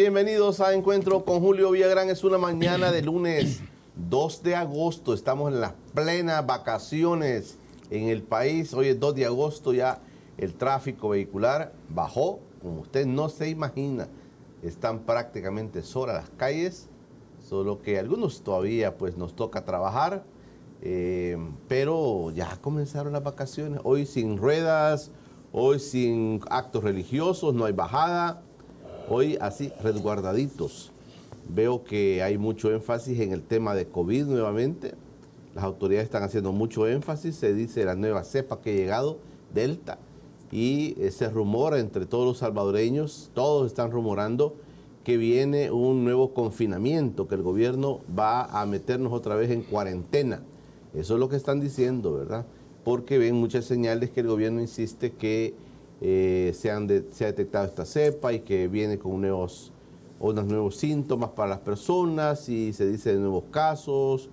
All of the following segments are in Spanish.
bienvenidos a Encuentro con Julio Villagrán. Es una mañana de lunes 2 de agosto. Estamos en las plenas vacaciones en el país. Hoy es 2 de agosto, ya el tráfico vehicular bajó, como usted no se imagina. Están prácticamente solas las calles, solo que algunos todavía pues nos toca trabajar, eh, pero ya comenzaron las vacaciones. Hoy sin ruedas, hoy sin actos religiosos, no hay bajada hoy así resguardaditos. Veo que hay mucho énfasis en el tema de COVID nuevamente. Las autoridades están haciendo mucho énfasis. Se dice la nueva cepa que ha llegado, Delta. Y se rumora entre todos los salvadoreños, todos están rumorando que viene un nuevo confinamiento, que el gobierno va a meternos otra vez en cuarentena. Eso es lo que están diciendo, ¿verdad? Porque ven muchas señales que el gobierno insiste que eh, se, han se ha detectado esta cepa y que viene con nuevos, unos nuevos síntomas para las personas y se dice de nuevos casos,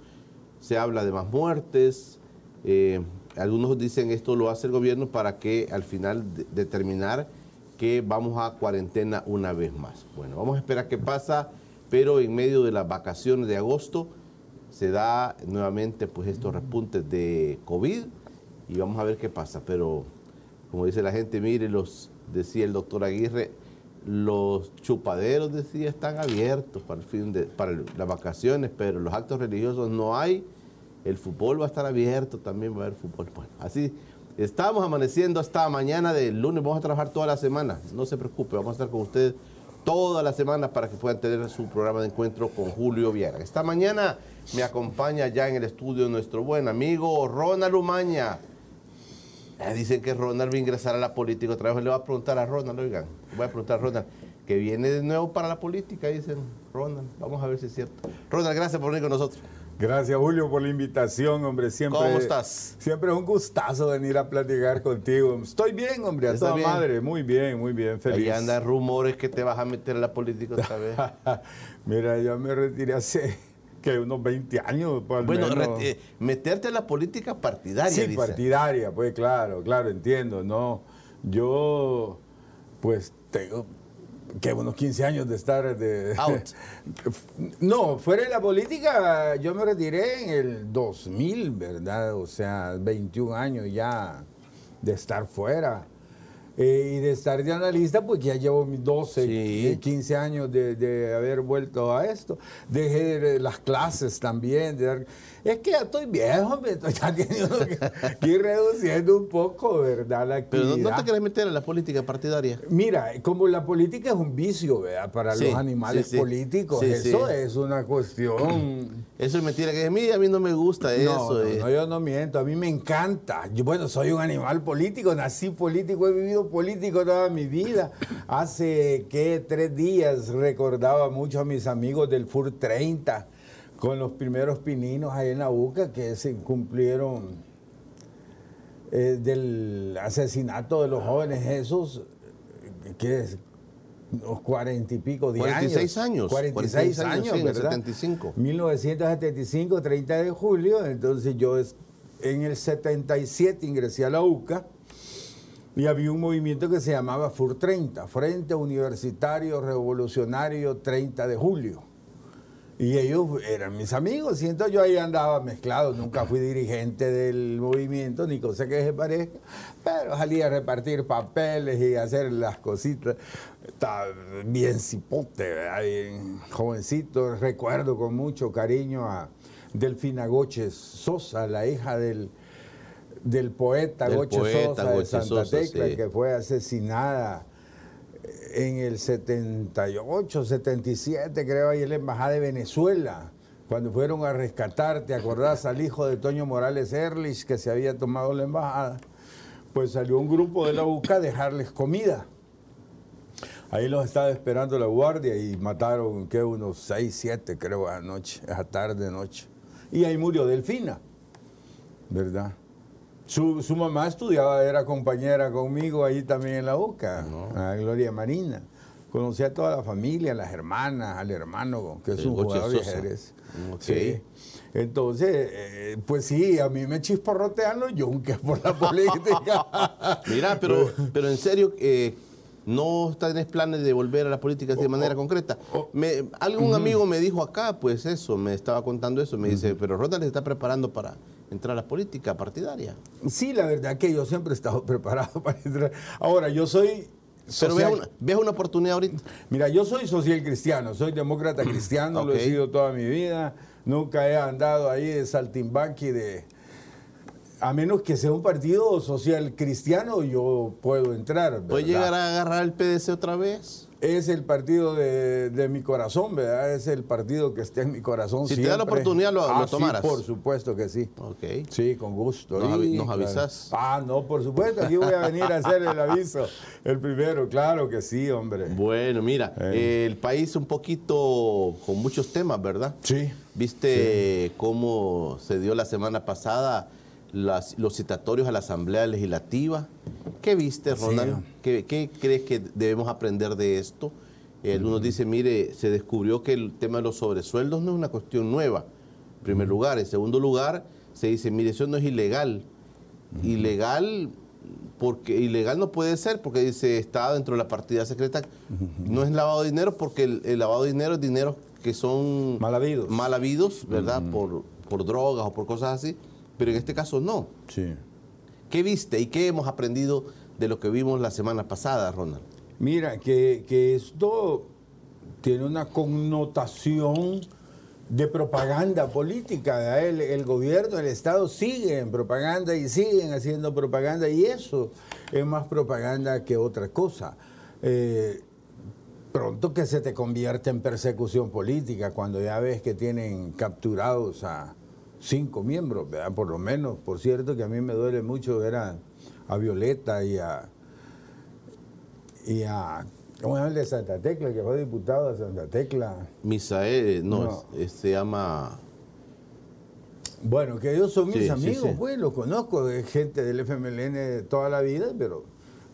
se habla de más muertes. Eh, algunos dicen esto lo hace el gobierno para que al final determinar que vamos a cuarentena una vez más. Bueno, vamos a esperar qué pasa, pero en medio de las vacaciones de agosto se da nuevamente pues estos repuntes de COVID y vamos a ver qué pasa, pero como dice la gente, mire, los, decía el doctor Aguirre, los chupaderos, decía, están abiertos para, el fin de, para las vacaciones, pero los actos religiosos no hay. El fútbol va a estar abierto, también va a haber fútbol. Bueno, así estamos amaneciendo hasta mañana del lunes. Vamos a trabajar toda la semana. No se preocupe, vamos a estar con ustedes toda la semana para que puedan tener su programa de encuentro con Julio Viera. Esta mañana me acompaña ya en el estudio nuestro buen amigo Ronald Umaña. Eh, dicen que Ronald va a ingresar a la política otra vez. Le voy a preguntar a Ronald, oigan, voy a preguntar a Ronald, que viene de nuevo para la política, dicen Ronald. Vamos a ver si es cierto. Ronald, gracias por venir con nosotros. Gracias, Julio, por la invitación, hombre. Siempre, ¿Cómo estás? Siempre es un gustazo venir a platicar contigo. Estoy bien, hombre, a toda madre. Muy bien, muy bien, feliz. Ahí andan rumores que te vas a meter a la política otra vez. Mira, yo me retiré hace que unos 20 años. Pues, bueno, eh, meterte en la política partidaria. Sí, partidaria, pues claro, claro, entiendo. No, yo, pues tengo que unos 15 años de estar de out. No, fuera de la política, yo me retiré en el 2000, ¿verdad? O sea, 21 años ya de estar fuera. Eh, y de estar de analista, pues ya llevo mis 12, 15 años de, haber vuelto a esto. Dejé las clases también. Es que ya estoy viejo, me estoy teniendo que, ir reduciendo un poco, ¿verdad? La Pero no, te quieres meter en la política partidaria. Mira, como la política es un vicio, ¿verdad? Para los animales políticos, eso es una cuestión. Eso es mentira, que a mí, a mí no me gusta eso. No, no, yo no miento, a mí me encanta. Yo, bueno, soy un animal político, nací político, he vivido político toda mi vida. Hace que tres días recordaba mucho a mis amigos del FUR 30 con los primeros pininos ahí en la UCA que se cumplieron eh, del asesinato de los jóvenes esos, que es unos cuarenta y pico de 46 años. 46, años, años ¿verdad? 75. 1975, 30 de julio. Entonces yo en el 77 ingresé a la UCA y había un movimiento que se llamaba FUR 30, Frente Universitario Revolucionario 30 de Julio. Y ellos eran mis amigos, y entonces yo ahí andaba mezclado, nunca fui dirigente del movimiento, ni cosa que se parezca, pero salía a repartir papeles y hacer las cositas. Estaba bien cipote, ¿verdad? bien jovencito. Recuerdo con mucho cariño a Delfina Goches Sosa, la hija del, del poeta Del Goche poeta Sosa de Santa Sosa, Tecla, sí. que fue asesinada en el 78, 77, creo, ahí en la Embajada de Venezuela, cuando fueron a rescatar, ¿te acordás al hijo de Toño Morales Erlich que se había tomado la embajada? Pues salió un grupo de la UCA a dejarles comida. Ahí los estaba esperando la guardia y mataron, ¿qué? Unos 6, 7, creo, anoche, esa tarde, noche. Y ahí murió Delfina, ¿verdad? Su, su mamá estudiaba, era compañera conmigo ahí también en la UCA, a Gloria Marina. Conocí a toda la familia, las hermanas, al hermano, que es El un jugador de ajedrez. Ok. Sí. Entonces, eh, pues sí, a mí me chisporrotean los yunques por la política. Mira, pero, pero en serio, eh, ¿no tenés planes de volver a la política de manera concreta? Me, algún amigo me dijo acá, pues eso, me estaba contando eso, me dice, pero Ronald se está preparando para entrar a la política partidaria. Sí, la verdad que yo siempre he estado preparado para entrar. Ahora, yo soy... Pero ves una, ves una oportunidad ahorita. Mira, yo soy social cristiano, soy demócrata cristiano, lo he sido toda mi vida. Nunca he andado ahí de saltimbanqui de... A menos que sea un partido social cristiano, yo puedo entrar. ¿Puede ¿verdad? llegar a agarrar el PDC otra vez? Es el partido de, de mi corazón, ¿verdad? Es el partido que está en mi corazón Si te da la oportunidad, lo- lo Ah, sí, tomaras. por supuesto que sí. Ok. Sí, con gusto. Nos avi- claro. avisas. Ah, no, por supuesto. Aquí voy a venir a hacer el aviso. El primero, claro que sí, hombre. Bueno, mira, Eh. el país un poquito con muchos temas, ¿verdad? Sí. ¿Viste cómo se dio la semana pasada las- los citatorios a la Asamblea Legislativa? ¿Qué viste, Sí. Ronald? ¿Qué, qué crees que debemos aprender de esto? Eh, algunos dicen, mire, se descubrió que el tema de los sobresueldos no es una cuestión nueva, en primer lugar. En segundo lugar, se dice, mire, eso no es ilegal. Ilegal, porque ilegal no puede ser, porque dice, está dentro de la partida secreta. No es lavado de dinero, porque el, el lavado de dinero es dinero que son Mal habidos. mal habidos, ¿verdad? por, por drogas o por cosas así. Pero en este caso no. Sí. ¿Qué viste y qué hemos aprendido de lo que vimos la semana pasada, Ronald? Mira, que, que esto tiene una connotación de propaganda política. El, el gobierno, el Estado sigue en propaganda y siguen haciendo propaganda y eso es más propaganda que otra cosa. Eh, pronto que se te convierte en persecución política cuando ya ves que tienen capturados a cinco miembros, ¿verdad? por lo menos. Por cierto que a mí me duele mucho ver a, a Violeta y a, y a, ¿cómo llama el de Santa Tecla, que fue diputado de Santa Tecla? Misael, no, No. es- se llama... Bueno, que ellos son mis Sí, sí, amigos, sí. pues, los conozco, de gente del FMLN de toda la vida, pero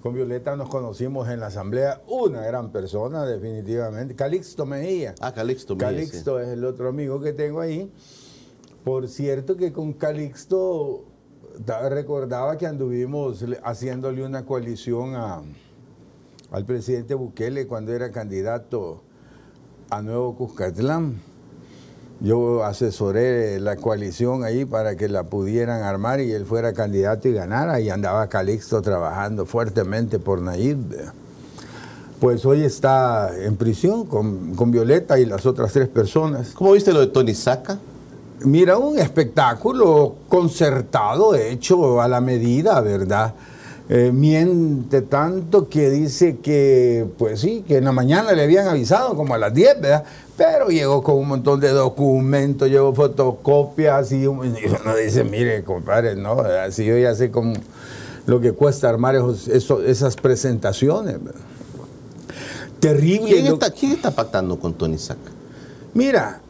con Violeta nos conocimos en la asamblea, una gran persona, definitivamente. Calixto Mejía. Ah, Calixto. sí. Calixto es el otro amigo que tengo ahí. Por cierto que con Calixto recordaba que anduvimos le- haciéndole una coalición a, al presidente Bukele cuando era candidato a Nuevo Cuscatlán. Yo asesoré la coalición ahí para que la pudieran armar y él fuera candidato y ganara. Y andaba Calixto trabajando fuertemente por Nayib. Pues hoy está en prisión con, con Violeta y las otras tres personas. ¿Cómo viste lo de Tony Saca? Mira, un espectáculo concertado, hecho a la medida, ¿verdad? Eh, miente tanto que dice que, pues sí, que en la mañana le habían avisado como a las 10, ¿verdad? Pero llegó con un montón de documentos, llevó fotocopias y, un- y uno dice, mire, compadre, no, así yo ya sé cómo, lo que cuesta armar esos- esas presentaciones. ¿verdad? Terrible. ¿Quién está, quién está pactando con Tony Saca? Mira,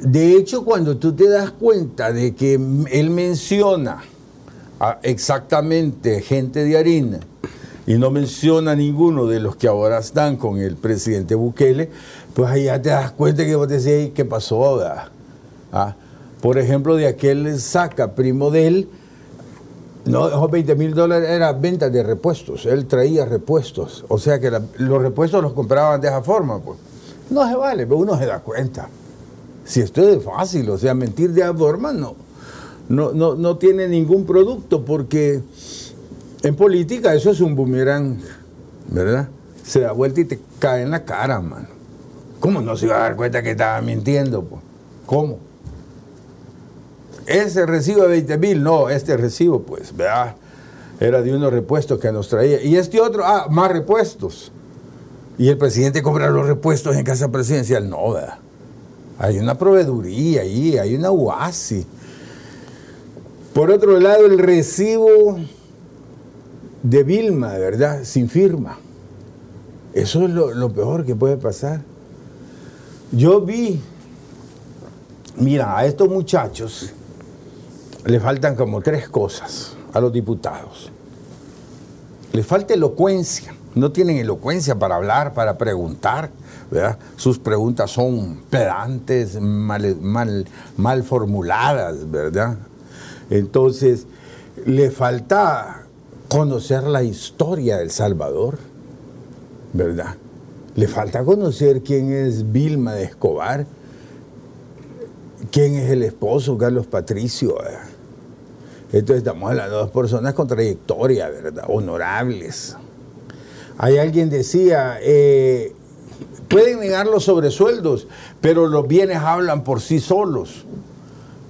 de hecho, cuando tú te das cuenta de que él menciona exactamente gente de harina y no menciona ninguno de los que ahora están con el presidente Bukele, pues ahí ya te das cuenta que vos decís, "Ey, ¿qué pasó? verdad?". Ah, Por ejemplo, de aquel saca primo de él, no, esos 20 mil dólares era venta de repuestos. Él traía repuestos. O sea que los repuestos los compraban de esa forma. Pues. No se vale, pero uno se da cuenta. Si esto es fácil, o sea, mentir de forma no, no, no, no tiene ningún producto porque en política eso es un boomerang, ¿verdad? Se da vuelta y te cae en la cara, mano. ¿Cómo no se iba a dar cuenta que estaba mintiendo? Pues? ¿Cómo? Ese recibo de 20 mil, no, este recibo, pues, ¿verdad? Era de unos repuestos que nos traía. Y este otro, ah, más repuestos. Y el presidente cobra los repuestos en casa presidencial. No, ¿verdad? Hay una proveeduría ahí, hay una UASI. Por otro lado, el recibo de Vilma, ¿verdad? Sin firma. Eso es lo, peor que puede pasar. Yo vi, mira, a estos muchachos le faltan como tres cosas a los diputados. Les falta elocuencia, no tienen elocuencia para hablar, para preguntar, ¿verdad? Sus preguntas son pedantes, mal, formuladas, ¿verdad? Entonces, le falta conocer la historia del Salvador, ¿verdad? Le falta conocer quién es Vilma de Escobar, quién es el esposo Carlos Patricio. Entonces estamos hablando de dos personas con trayectoria, ¿verdad? Honorables. Hay alguien decía, eh, pueden negar los sobresueldos, pero los bienes hablan por sí solos.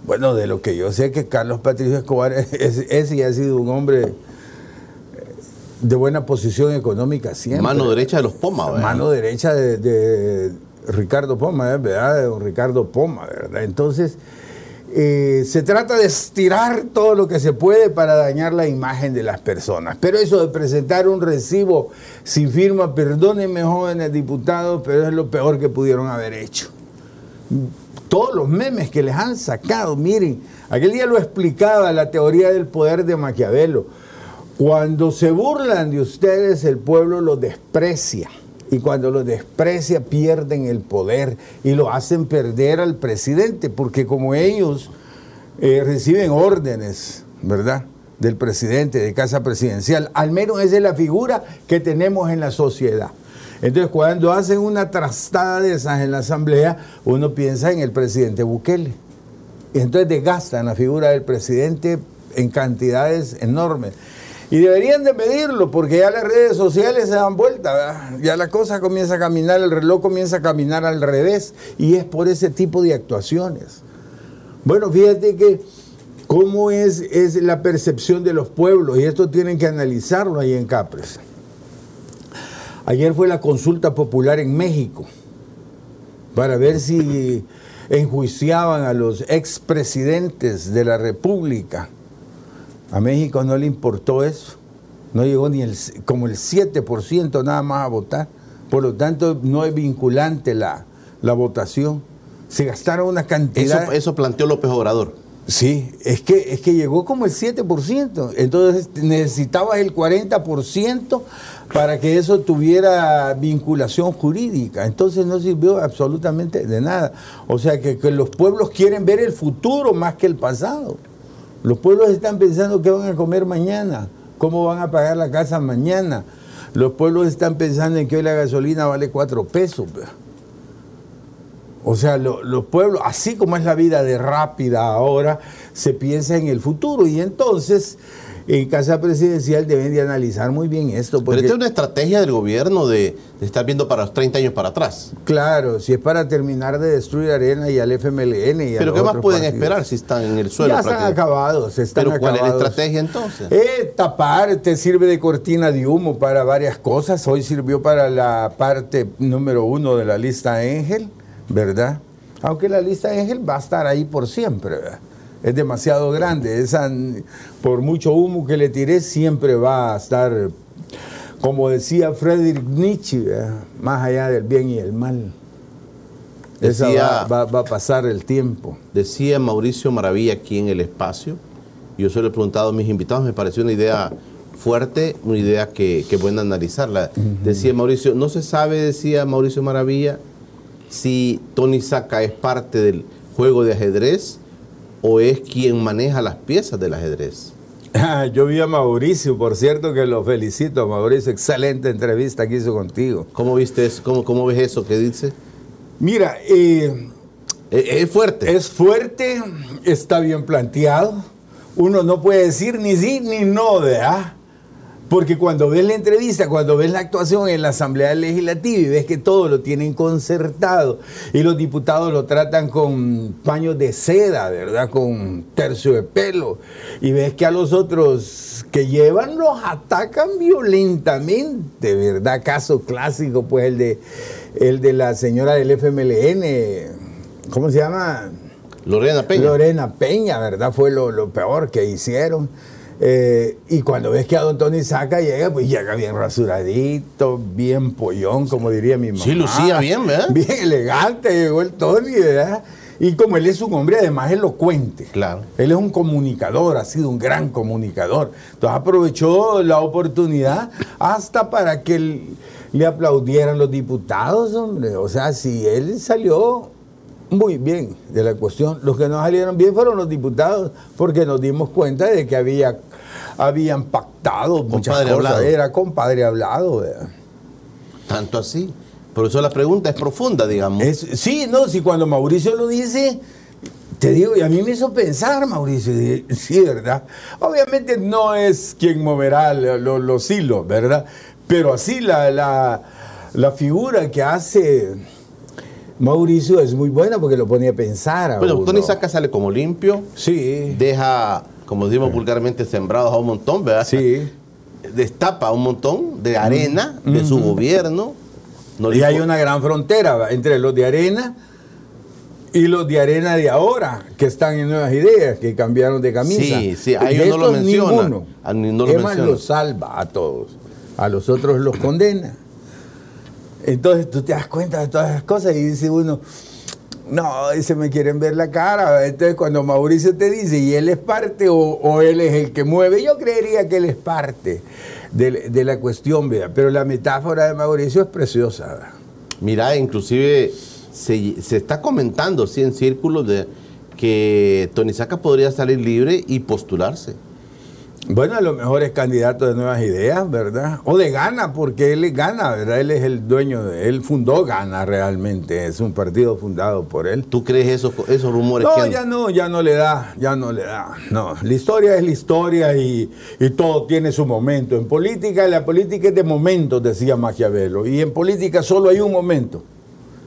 Bueno, de lo que yo sé que Carlos Patricio Escobar es, y ha sido un hombre de buena posición económica siempre. Mano derecha de los Poma, ¿verdad? Mano derecha de, Ricardo Poma, ¿verdad? De don Ricardo Poma, ¿verdad? Entonces, eh, se trata de estirar todo lo que se puede para dañar la imagen de las personas. Pero eso de presentar un recibo sin firma, perdónenme jóvenes diputados, pero es lo peor que pudieron haber hecho. Todos los memes que les han sacado, miren, aquel día lo explicaba la teoría del poder de Maquiavelo cuando se burlan de ustedes, el pueblo los desprecia. Y cuando los desprecia, pierden el poder y lo hacen perder al presidente, porque como ellos eh, reciben órdenes, ¿verdad? Del presidente, de casa presidencial, al menos esa es la figura que tenemos en la sociedad. Entonces, cuando hacen una trastada de esas en la asamblea, uno piensa en el presidente Bukele. Y entonces desgastan la figura del presidente en cantidades enormes. Y deberían de medirlo porque ya las redes sociales se dan vuelta, ya la cosa comienza a caminar, el reloj comienza a caminar al revés y es por ese tipo de actuaciones. Bueno, fíjate que cómo es, es la percepción de los pueblos y esto tienen que analizarlo ahí en Capres. Ayer fue la consulta popular en México para ver si enjuiciaban a los expresidentes de la República a México no le importó eso. No llegó ni el, como el 7% nada más a votar. Por lo tanto, no es vinculante la, la votación. Se gastaron una cantidad. Eso, eso planteó López Obrador. Sí, es que, es que llegó como el 7%. Entonces necesitaba el 40% para que eso tuviera vinculación jurídica. Entonces no sirvió absolutamente de nada. O sea que, que los pueblos quieren ver el futuro más que el pasado. Los pueblos están pensando qué van a comer mañana, cómo van a pagar la casa mañana. Los pueblos están pensando en que hoy la gasolina vale cuatro pesos. O sea, los pueblos, así como es la vida de rápida ahora, se piensa en el futuro. Y entonces en Casa Presidencial deben de analizar muy bien esto. Porque... Pero esta es una estrategia del gobierno de, estar viendo para los 30 años para atrás. Claro, si es para terminar de destruir Arena y al FMLN. Y Pero ¿qué más pueden esperar si están en el suelo? Ya están acabados, están ¿Pero cuál es la estrategia entonces? Eh, tapar, te sirve de cortina de humo para varias cosas. Hoy sirvió para la parte número uno de la lista Ángel, ¿verdad? Aunque la lista Ángel va a estar ahí por siempre, ¿verdad? Es demasiado grande. Esa, por mucho humo que le tiré, siempre va a estar, como decía Friedrich Nietzsche, más allá del bien y el mal. Esa va, a pasar el tiempo. Decía Mauricio Maravilla aquí en el espacio, yo se lo he preguntado a mis invitados, me pareció una idea fuerte, una idea que, que buena analizarla. Decía Mauricio, no se sabe, decía Mauricio Maravilla, si Tony Saca es parte del juego de ajedrez o es quien maneja las piezas del ajedrez? Yo vi a Mauricio, por cierto que lo felicito, Mauricio, excelente entrevista que hizo contigo. ¿Cómo viste eso? ¿Cómo, cómo ves eso que dice? Mira, eh, Eh, Es fuerte. Es fuerte, está bien planteado. Uno no puede decir ni sí ni no, ¿verdad? Porque cuando ves la entrevista, cuando ves la actuación en la Asamblea Legislativa y ves que todo lo tienen concertado y los diputados lo tratan con paños de seda, ¿verdad? Con tercio de pelo. Y ves que a los otros que llevan los atacan violentamente, ¿verdad? Caso clásico, pues el de, el de la señora del FMLN, ¿cómo se llama? Lorena Peña. Lorena Peña, ¿verdad? Fue lo, lo peor que hicieron. Eh, y cuando ves que a don Tony Saca llega, pues llega bien rasuradito, bien pollón, como diría mi mamá. Sí, lucía bien, ¿verdad? Bien elegante llegó el Tony, ¿verdad? Y como él es un hombre además elocuente. Claro. Él es un comunicador, ha sido un gran comunicador. Entonces aprovechó la oportunidad hasta para que él- le aplaudieran los diputados, hombre. O sea, si él salió muy bien de la cuestión, los que no salieron bien fueron los diputados, porque nos dimos cuenta de que había, habían pactado muchas Compadre cosas. hablado. Era compadre hablado. ¿verdad? Tanto así. Por eso la pregunta es profunda, digamos. Es- sí, no, si cuando Mauricio lo dice, te digo, y a mí me hizo pensar, Mauricio, y- sí, ¿verdad? Obviamente no es quien moverá lo- lo- los hilos, ¿verdad? Pero así la, la, la figura que hace Mauricio es muy buena porque lo pone a pensar. a Bueno, uno. Tony Saca sale como limpio, Sí, deja, como decimos vulgarmente, sembrados a un montón, ¿verdad? sí. Destapa un montón de arena de su gobierno. No y hay una gran frontera entre los de arena y los de arena de ahora, que están en nuevas ideas, que cambiaron de camisa. Sí, sí, a ellos no lo menciona. ninguno. A ni- no lo menciona. los salva a todos. A los otros los condena. Entonces tú te das cuenta de todas esas cosas y dice uno, no, se me quieren ver la cara. Entonces cuando Mauricio te dice, ¿y él es parte o, él es el que mueve? Yo creería que él es parte de, la cuestión, vea. Pero la metáfora de Mauricio es preciosa. ¿verdad? Mira, inclusive se, se está comentando, sí, en círculos de que Tony Saca podría salir libre y postularse. Bueno, a lo mejor es candidato de nuevas ideas, ¿verdad? O de Gana, porque él es Gana, ¿verdad? Él es el dueño, de, él fundó Gana realmente, es un partido fundado por él. ¿Tú crees esos, esos rumores que No, andan? ya no, ya no le da, ya no le da. No, la historia es la historia y, y todo tiene su momento. En política, la política es de momentos, decía Maquiavelo. Y en política solo hay un momento,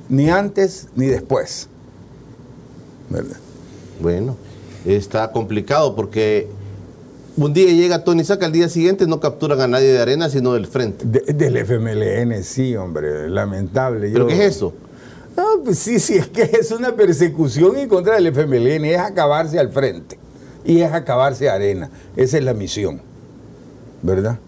ni antes ni después. ¿Verdad? Bueno, está complicado porque un día llega Tony Saca, al día siguiente no capturan a nadie de arena, sino del frente. De- del FMLN, sí, hombre, lamentable. ¿Pero Yo- qué es eso? No, pues sí, sí, es que es una persecución en contra del FMLN, es acabarse al frente y es acabarse a arena. Esa es la misión, ¿verdad?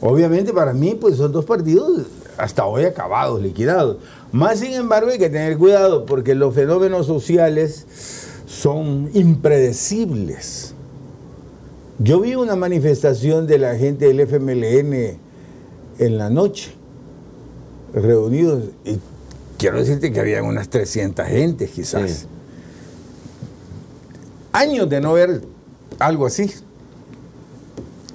Obviamente para mí, pues son dos partidos hasta hoy acabados, liquidados. Más sin embargo hay que tener cuidado porque los fenómenos sociales son impredecibles. Yo vi una manifestación de la gente del FMLN en la noche, reunidos, y quiero decirte que habían unas 300 gentes quizás. Sí. Años de no ver algo así.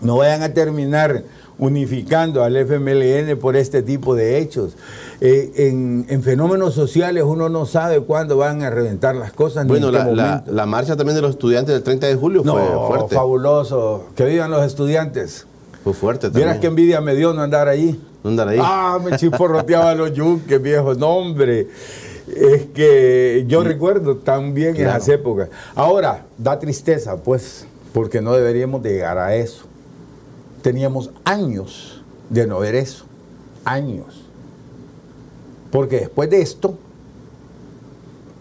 No vayan a terminar unificando al FMLN por este tipo de hechos. Eh, en, en fenómenos sociales uno no sabe cuándo van a reventar las cosas. ni Bueno, en qué la, la- marcha también de los estudiantes del 30 de julio no, fue fuerte. fabuloso. Que vivan los estudiantes. Fue fuerte también. Vieras qué envidia me dio no andar allí. No andar ahí. Ah, me chisporroteaba los yunques, viejo. No, hombre. Es que yo recuerdo también Claro. esas épocas. Ahora, da tristeza, pues, porque no deberíamos de llegar a eso. Teníamos años de no ver eso. Años. Porque después de esto,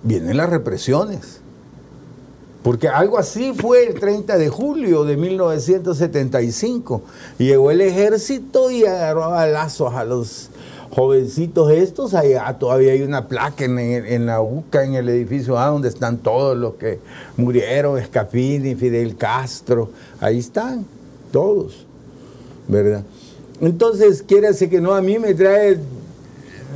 vienen las represiones. Porque algo así fue el 30 de julio de 1975. Llegó el ejército y agarró a balazos a los jovencitos estos. Allá todavía hay una placa en, la UCA, en el edificio A, donde están todos los que murieron, Escapini, Fidel Castro. Ahí están, todos. ¿Verdad? Entonces, decir que no, a mí me trae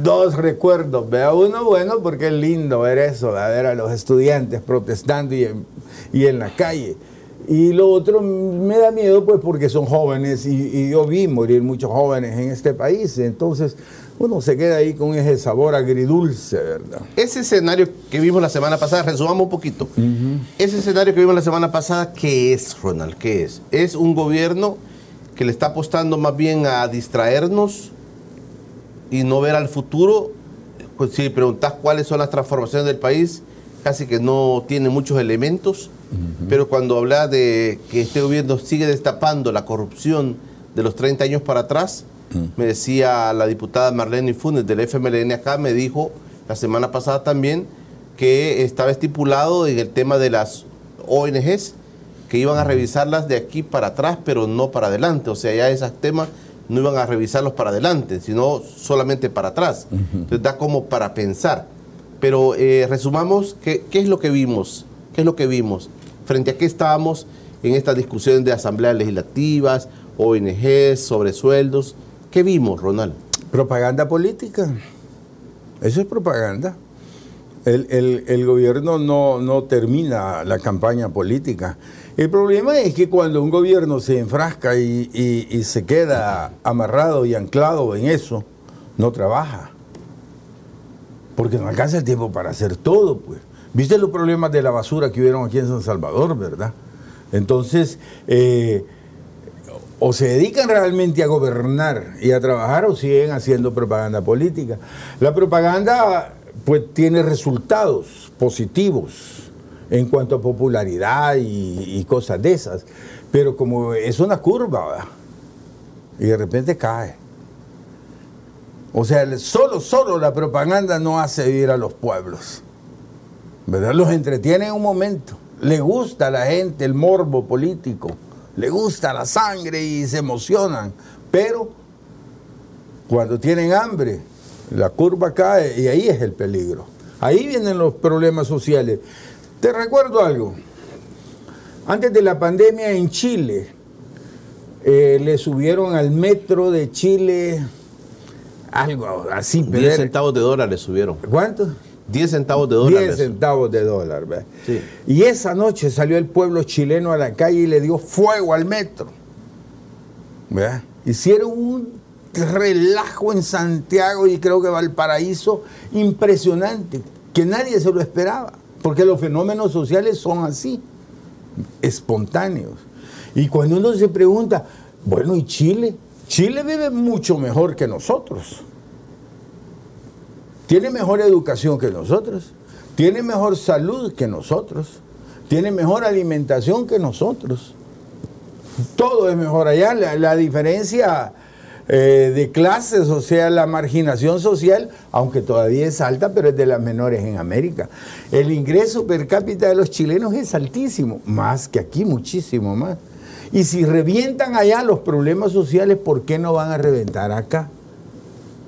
dos recuerdos. Vea uno bueno porque es lindo ver eso, ver a los estudiantes protestando y en, y en la calle. Y lo otro me da miedo pues porque son jóvenes y, y yo vi morir muchos jóvenes en este país. Entonces uno se queda ahí con ese sabor agridulce, ¿verdad? Ese escenario que vimos la semana pasada, resumamos un poquito. Ese escenario que vimos la semana pasada, ¿qué es, Ronald? ¿Qué es? Es un gobierno que le está apostando más bien a distraernos y no ver al futuro. Pues si preguntas cuáles son las transformaciones del país, casi que no tiene muchos elementos. Pero cuando habla de que este gobierno sigue destapando la corrupción de los 30 años para atrás, me decía la diputada Marlene Funes del FMLN acá, me dijo la semana pasada también que estaba estipulado en el tema de las ONGs que iban a revisarlas de aquí para atrás, pero no para adelante. O sea, ya esos temas no iban a revisarlos para adelante, sino solamente para atrás. Entonces da como para pensar. Pero eh, resumamos, ¿qué, ¿qué es lo que vimos? ¿Qué es lo que vimos? Frente a qué estábamos en estas discusiones de asambleas legislativas, ONGs, sobre sueldos. ¿Qué vimos, Ronald? Propaganda política. Eso es propaganda. El, el- el gobierno no, no termina la campaña política. El problema es que cuando un gobierno se enfrasca y, y- se queda amarrado y anclado en eso, no trabaja. Porque no alcanza el tiempo para hacer todo, pues. ¿Viste los problemas de la basura que hubieron aquí en San Salvador, verdad? Entonces, eh, o se dedican realmente a gobernar y a trabajar o siguen haciendo propaganda política. La propaganda pues tiene resultados positivos en cuanto a popularidad y, cosas de esas, pero como es una curva y de repente cae. O sea, solo, solo la propaganda no hace vivir a los pueblos. ¿Verdad? Los entretiene en un momento. Le gusta a la gente el morbo político. Le gusta la sangre y se emocionan. Pero cuando tienen hambre, la curva cae y ahí es el peligro. Ahí vienen los problemas sociales. Te recuerdo algo. Antes de la pandemia en Chile, eh, le subieron al metro de Chile algo así. 10 pero- centavos de dólar le subieron. ¿Cuánto? 10 centavos de dólar. 10 centavos de dólar. Sí. Y esa noche salió el pueblo chileno a la calle y le dio fuego al metro. ¿ve? Hicieron un relajo en Santiago y creo que Valparaíso impresionante, que nadie se lo esperaba, porque los fenómenos sociales son así, espontáneos. Y cuando uno se pregunta, bueno, ¿y Chile? Chile vive mucho mejor que nosotros tiene mejor educación que nosotros, tiene mejor salud que nosotros, tiene mejor alimentación que nosotros. Todo es mejor allá. La, diferencia eh, de clases, o sea, la marginación social, aunque todavía es alta, pero es de las menores en América. El ingreso per cápita de los chilenos es altísimo, más que aquí, muchísimo más. Y si revientan allá los problemas sociales, ¿por qué no van a reventar acá?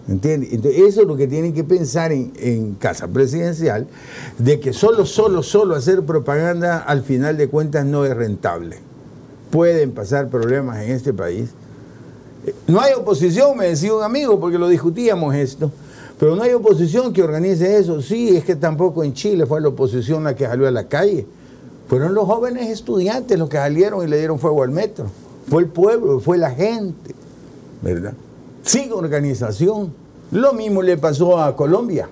¿Entiendes? Entonces, eso es lo que tienen que pensar en, en casa presidencial, de que solo, solo, solo hacer propaganda al final de cuentas no es rentable. Pueden pasar problemas en este país. No hay oposición, me decía un amigo, porque lo discutíamos esto, pero no hay oposición que organice eso. Sí, es que tampoco en Chile fue la oposición la que salió a la calle. Fueron los jóvenes estudiantes los que salieron y le dieron fuego al metro. Fue el pueblo, fue la gente, ¿verdad? sin organización. Lo mismo le pasó a Colombia.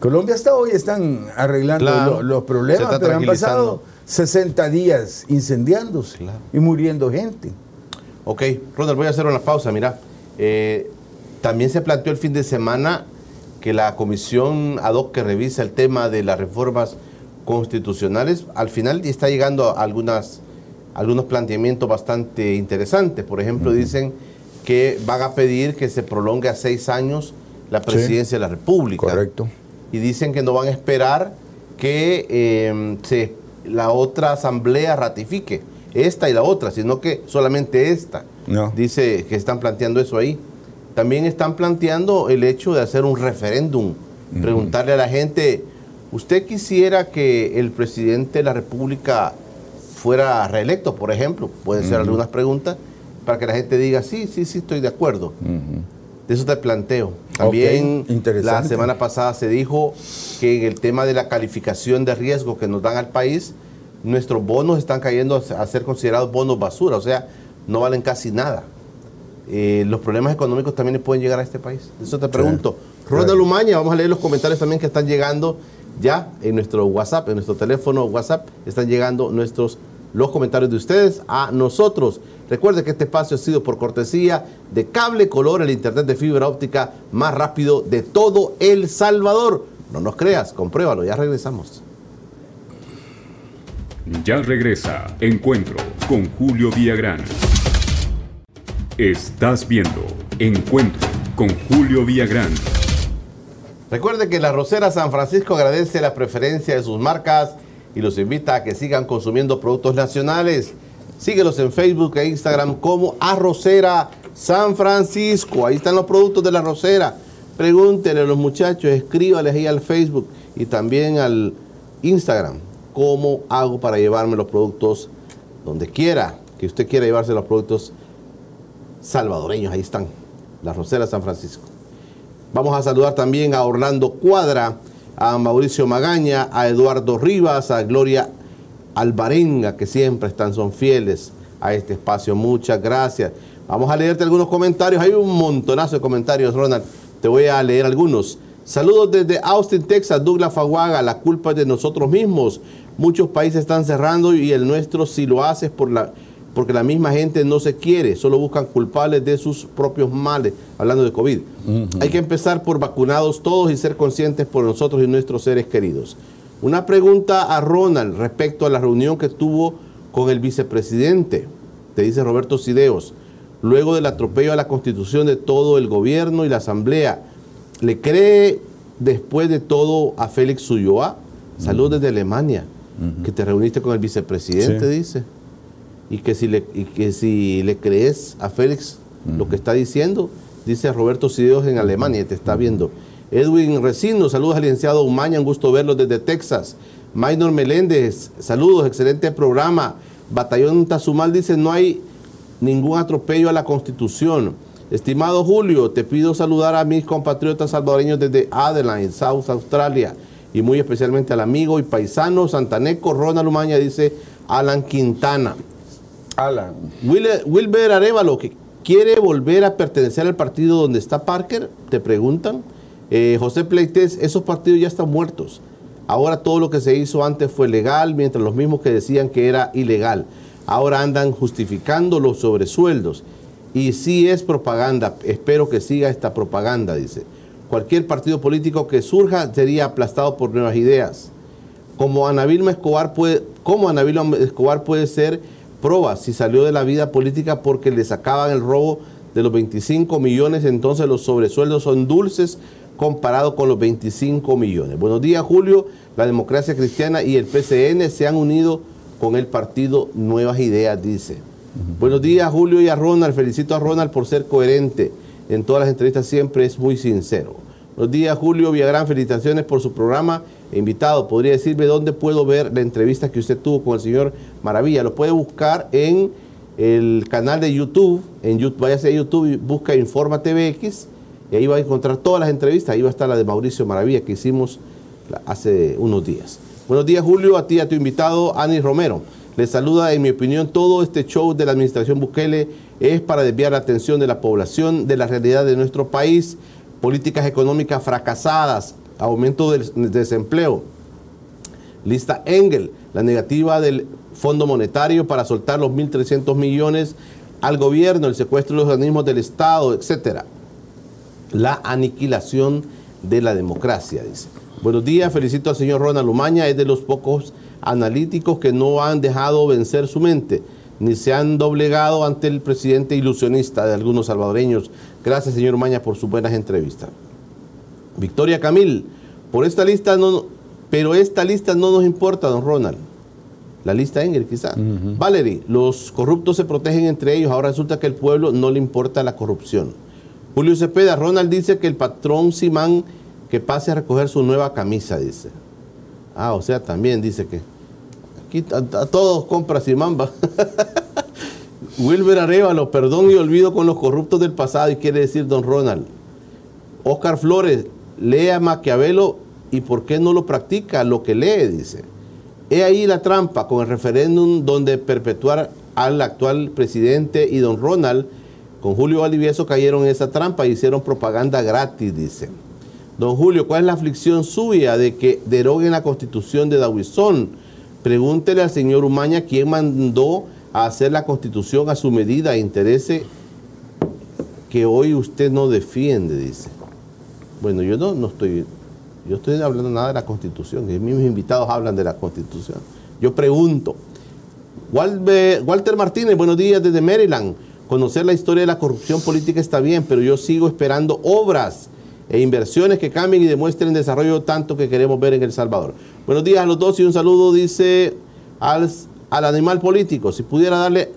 Colombia hasta hoy están arreglando Claro, los problemas, pero han pasado tranquilizando. 60 días incendiándose Claro. y muriendo gente. Ok, Ronald, voy a hacer una pausa. Mira, eh, también se planteó el fin de semana que la comisión ad hoc que revisa el tema de las reformas constitucionales, al final está llegando a algunas, algunos planteamientos bastante interesantes. Por ejemplo, dicen que van a pedir que se prolongue a seis años la presidencia de la República. Correcto. Y dicen que no van a esperar que eh, se, la otra asamblea ratifique esta y la otra, sino que solamente esta. No. Dice que están planteando eso ahí. También están planteando el hecho de hacer un referéndum, preguntarle a la gente, ¿usted quisiera que el presidente de la República fuera reelecto, por ejemplo? Pueden ser algunas preguntas para que la gente diga, sí, sí, sí, estoy de acuerdo. De eso te planteo. También la semana pasada se dijo que en el tema de la calificación de riesgo que nos dan al país, nuestros bonos están cayendo a ser considerados bonos basura, o sea, no valen casi nada. Eh, los problemas económicos también pueden llegar a este país. Eso te pregunto. Ronald Umaña, vamos a leer los comentarios también que están llegando ya en nuestro WhatsApp, en nuestro teléfono WhatsApp, están llegando nuestros los comentarios de ustedes a nosotros. Recuerde que este espacio ha sido por cortesía de Cable Color, el internet de fibra óptica más rápido de todo El Salvador. No nos creas, compruébalo, ya regresamos. Ya regresa Encuentro con Julio Villagrán. Estás viendo Encuentro con Julio Villagrán. Recuerde que la Rosera San Francisco agradece la preferencia de sus marcas y los invita a que sigan consumiendo productos nacionales. Síguelos en Facebook e Instagram como Arrocera San Francisco. Ahí están los productos de la Rosera. Pregúntenle a los muchachos, escríbales ahí al Facebook y también al Instagram cómo hago para llevarme los productos donde quiera que usted quiera llevarse los productos salvadoreños. Ahí están, la Rosera San Francisco. Vamos a saludar también a Orlando Cuadra, a Mauricio Magaña, a Eduardo Rivas, a Gloria Alvarenga, que siempre están, son fieles a este espacio. Muchas gracias. Vamos a leerte algunos comentarios. Hay un montonazo de comentarios, Ronald. Te voy a leer algunos. Saludos desde Austin, Texas, Douglas Faguaga. La culpa es de nosotros mismos. Muchos países están cerrando y el nuestro si lo hace por la porque la misma gente no se quiere, solo buscan culpables de sus propios males, hablando de COVID. Hay que empezar por vacunados todos y ser conscientes por nosotros y nuestros seres queridos. Una pregunta a Ronald respecto a la reunión que tuvo con el vicepresidente, te dice Roberto Sideos, luego del atropello a la constitución de todo el gobierno y la asamblea. ¿Le cree después de todo a Félix Ulloa? Salud desde Alemania, que te reuniste con el vicepresidente, dice y que si le, y que si le crees a Félix lo que está diciendo, dice Roberto Sideos en Alemania, te está viendo. Edwin Resino, saludos al licenciado Umaña, un gusto verlo desde Texas. Maynor Meléndez, saludos, excelente programa. Batallón Tazumal dice, no hay ningún atropello a la Constitución. Estimado Julio, te pido saludar a mis compatriotas salvadoreños desde Adeline, South Australia, y muy especialmente al amigo y paisano santaneco Ronald Umaña, dice Alan Quintana. Alan. Wilber Arevalo, que quiere volver a pertenecer al partido donde está Parker, te preguntan. Eh, José Pleites, esos partidos ya están muertos. Ahora todo lo que se hizo antes fue legal, mientras los mismos que decían que era ilegal. Ahora andan justificando los sobresueldos. Y si es propaganda, espero que siga esta propaganda, dice. Cualquier partido político que surja sería aplastado por nuevas ideas. Como Ana Escobar puede, como Ana Escobar puede ser prueba si salió de la vida política porque le sacaban el robo de los 25 millones, entonces los sobresueldos son dulces comparado con los 25 millones. Buenos días, Julio. La democracia cristiana y el PCN se han unido con el partido Nuevas Ideas, dice. Buenos días, Julio y a Ronald. Felicito a Ronald por ser coherente. En todas las entrevistas siempre es muy sincero. Buenos días, Julio Villagrán. Felicitaciones por su programa invitado, ¿podría decirme dónde puedo ver la entrevista que usted tuvo con el señor Maravilla? Lo puede buscar en el canal de YouTube, en YouTube, váyase a YouTube y busca Informa TVX y ahí va a encontrar todas las entrevistas, ahí va a estar la de Mauricio Maravilla que hicimos hace unos días. Buenos días Julio, a ti y a tu invitado Ani Romero. Le saluda, en mi opinión, todo este show de la administración Bukele es para desviar la atención de la población de la realidad de nuestro país, políticas económicas fracasadas, aumento del desempleo. Lista Engel, la negativa del Fondo Monetario para soltar los 1.300 millones al gobierno, el secuestro de los organismos del Estado, etcétera. La aniquilación de la democracia, dice. Buenos días, felicito al señor Ronald Lumaña, es de los pocos analíticos que no han dejado vencer su mente, ni se han doblegado ante el presidente ilusionista de algunos salvadoreños. Gracias, señor Umaña, por sus buenas entrevistas. Victoria Camil, por esta lista no, pero esta lista no nos importa, don Ronald. La lista Engel, quizá. Valerie, los corruptos se protegen entre ellos, ahora resulta que al pueblo no le importa la corrupción. Julio Cepeda, Ronald dice que el patrón Simán que pase a recoger su nueva camisa, dice. Ah, o sea, también dice que a, todos compra Simán, va. Wilber Arevalo, perdón y olvido con los corruptos del pasado, y quiere decir don Ronald. Oscar Flores, lea Maquiavelo y por qué no lo practica lo que lee, dice. He ahí la trampa con el referéndum donde perpetuar al actual presidente y don Ronald con Julio Valdivieso cayeron en esa trampa y hicieron propaganda gratis, dice. Don Julio, ¿cuál es la aflicción suya de que deroguen la constitución de Dawisón? Pregúntele al señor Umaña quién mandó a hacer la constitución a su medida e interese que hoy usted no defiende, dice. Bueno, yo no, no estoy, yo estoy hablando nada de la constitución, mis invitados hablan de la constitución. Yo pregunto, Walter Martínez, buenos días desde Maryland. Conocer la historia de la corrupción política está bien, pero yo sigo esperando obras e inversiones que cambien y demuestren el desarrollo tanto que queremos ver en El Salvador. Buenos días a los dos y un saludo, dice al, al animal político. Si pudiera darle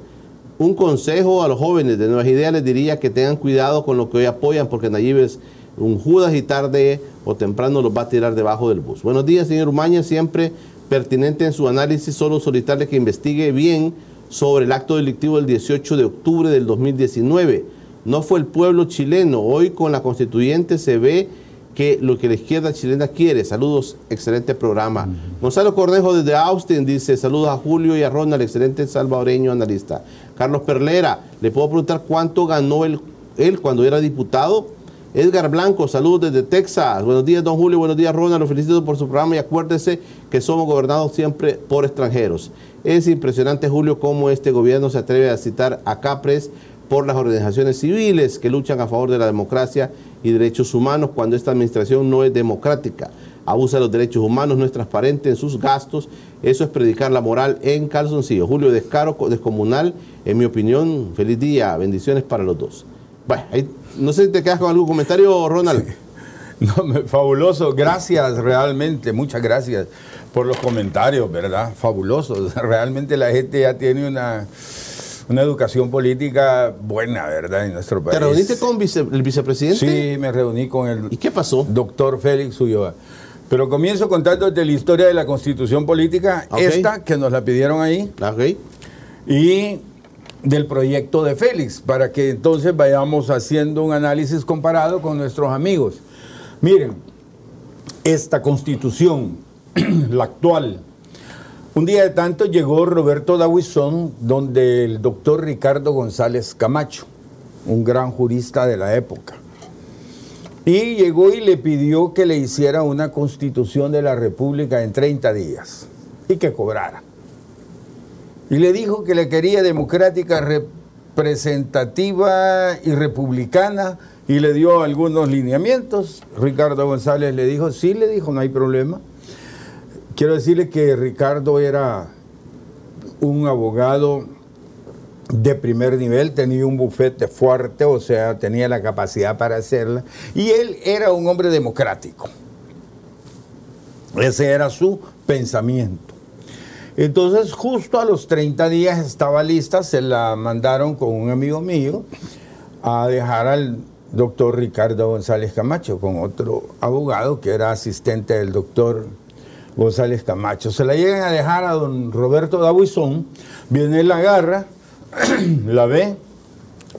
un consejo a los jóvenes de Nuevas Ideas, les diría que tengan cuidado con lo que hoy apoyan, porque Nayib es un Judas y tarde o temprano los va a tirar debajo del bus. Buenos días, señor Umaña, siempre pertinente en su análisis, solo solicitarle que investigue bien sobre el acto delictivo del 18 de octubre del 2019 no fue el pueblo chileno. Hoy con la constituyente se ve que lo que la izquierda chilena quiere. Saludos, excelente programa. Gonzalo Cornejo desde Austin dice, saludos a Julio y a Ronald, excelente salvadoreño analista. Carlos Perlera, le puedo preguntar cuánto ganó él, él cuando era diputado. Edgar Blanco, saludos desde Texas. Buenos días, don Julio. Buenos días, Ronald. Lo felicito por su programa y acuérdese que somos gobernados siempre por extranjeros. Es impresionante, Julio, cómo este gobierno se atreve a citar a Capres por las organizaciones civiles que luchan a favor de la democracia y derechos humanos cuando esta administración no es democrática. Abusa de los derechos humanos, no es transparente en sus gastos. Eso es predicar la moral en calzoncillo. Julio Descaro, descomunal, en mi opinión. Feliz día, bendiciones para los dos. Bueno, no sé si te quedas con algún comentario, Ronald. No, fabuloso, gracias realmente, muchas gracias por los comentarios, ¿verdad? Fabulosos. Realmente la gente ya tiene una una educación política buena, ¿verdad? En nuestro país. ¿Te reuniste con el vicepresidente? Sí, me reuní con el ¿Y qué pasó? doctor Félix Ulloa. Pero comienzo contando de la historia de la constitución política, esta que nos la pidieron ahí. Okay. Y del proyecto de Félix, para que entonces vayamos haciendo un análisis comparado con nuestros amigos. Miren, esta constitución, la actual, un día de tanto llegó Roberto Dawisón, donde el doctor Ricardo González Camacho, un gran jurista de la época. Y llegó y le pidió que le hiciera una constitución de la República en 30 días y que cobrara. Y le dijo que le quería democrática, representativa y republicana y le dio algunos lineamientos. Ricardo González le dijo, sí, le dijo, no hay problema. Quiero decirle que Ricardo era un abogado de primer nivel, tenía un bufete fuerte, o sea, tenía la capacidad para hacerla, y él era un hombre democrático. Ese era su pensamiento. Entonces, justo a los 30 días estaba lista, se la mandaron con un amigo mío a dejar al doctor Ricardo González Camacho, con otro abogado que era asistente del doctor González Camacho. Se la llegan a dejar a don Roberto Dabuizón, viene la agarra, la ve,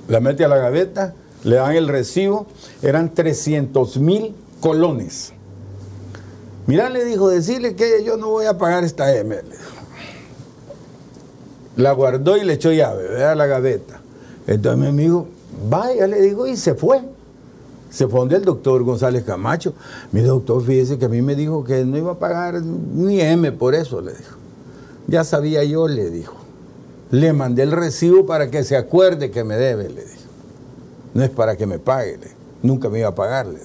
la mete a la gaveta, le dan el recibo, eran 300 mil colones. Mirá, le dijo, decirle que yo no voy a pagar esta M. La guardó y le echó llave, ve a la gaveta. Entonces mi amigo, vaya, le digo, y se fue se fue donde el doctor González Camacho. Mi doctor, fíjese que a mí me dijo que no iba a pagar ni M por eso, le dijo. Ya sabía yo, le dijo. Le mandé el recibo para que se acuerde que me debe, le dijo. No es para que me pague, nunca me iba a pagarle.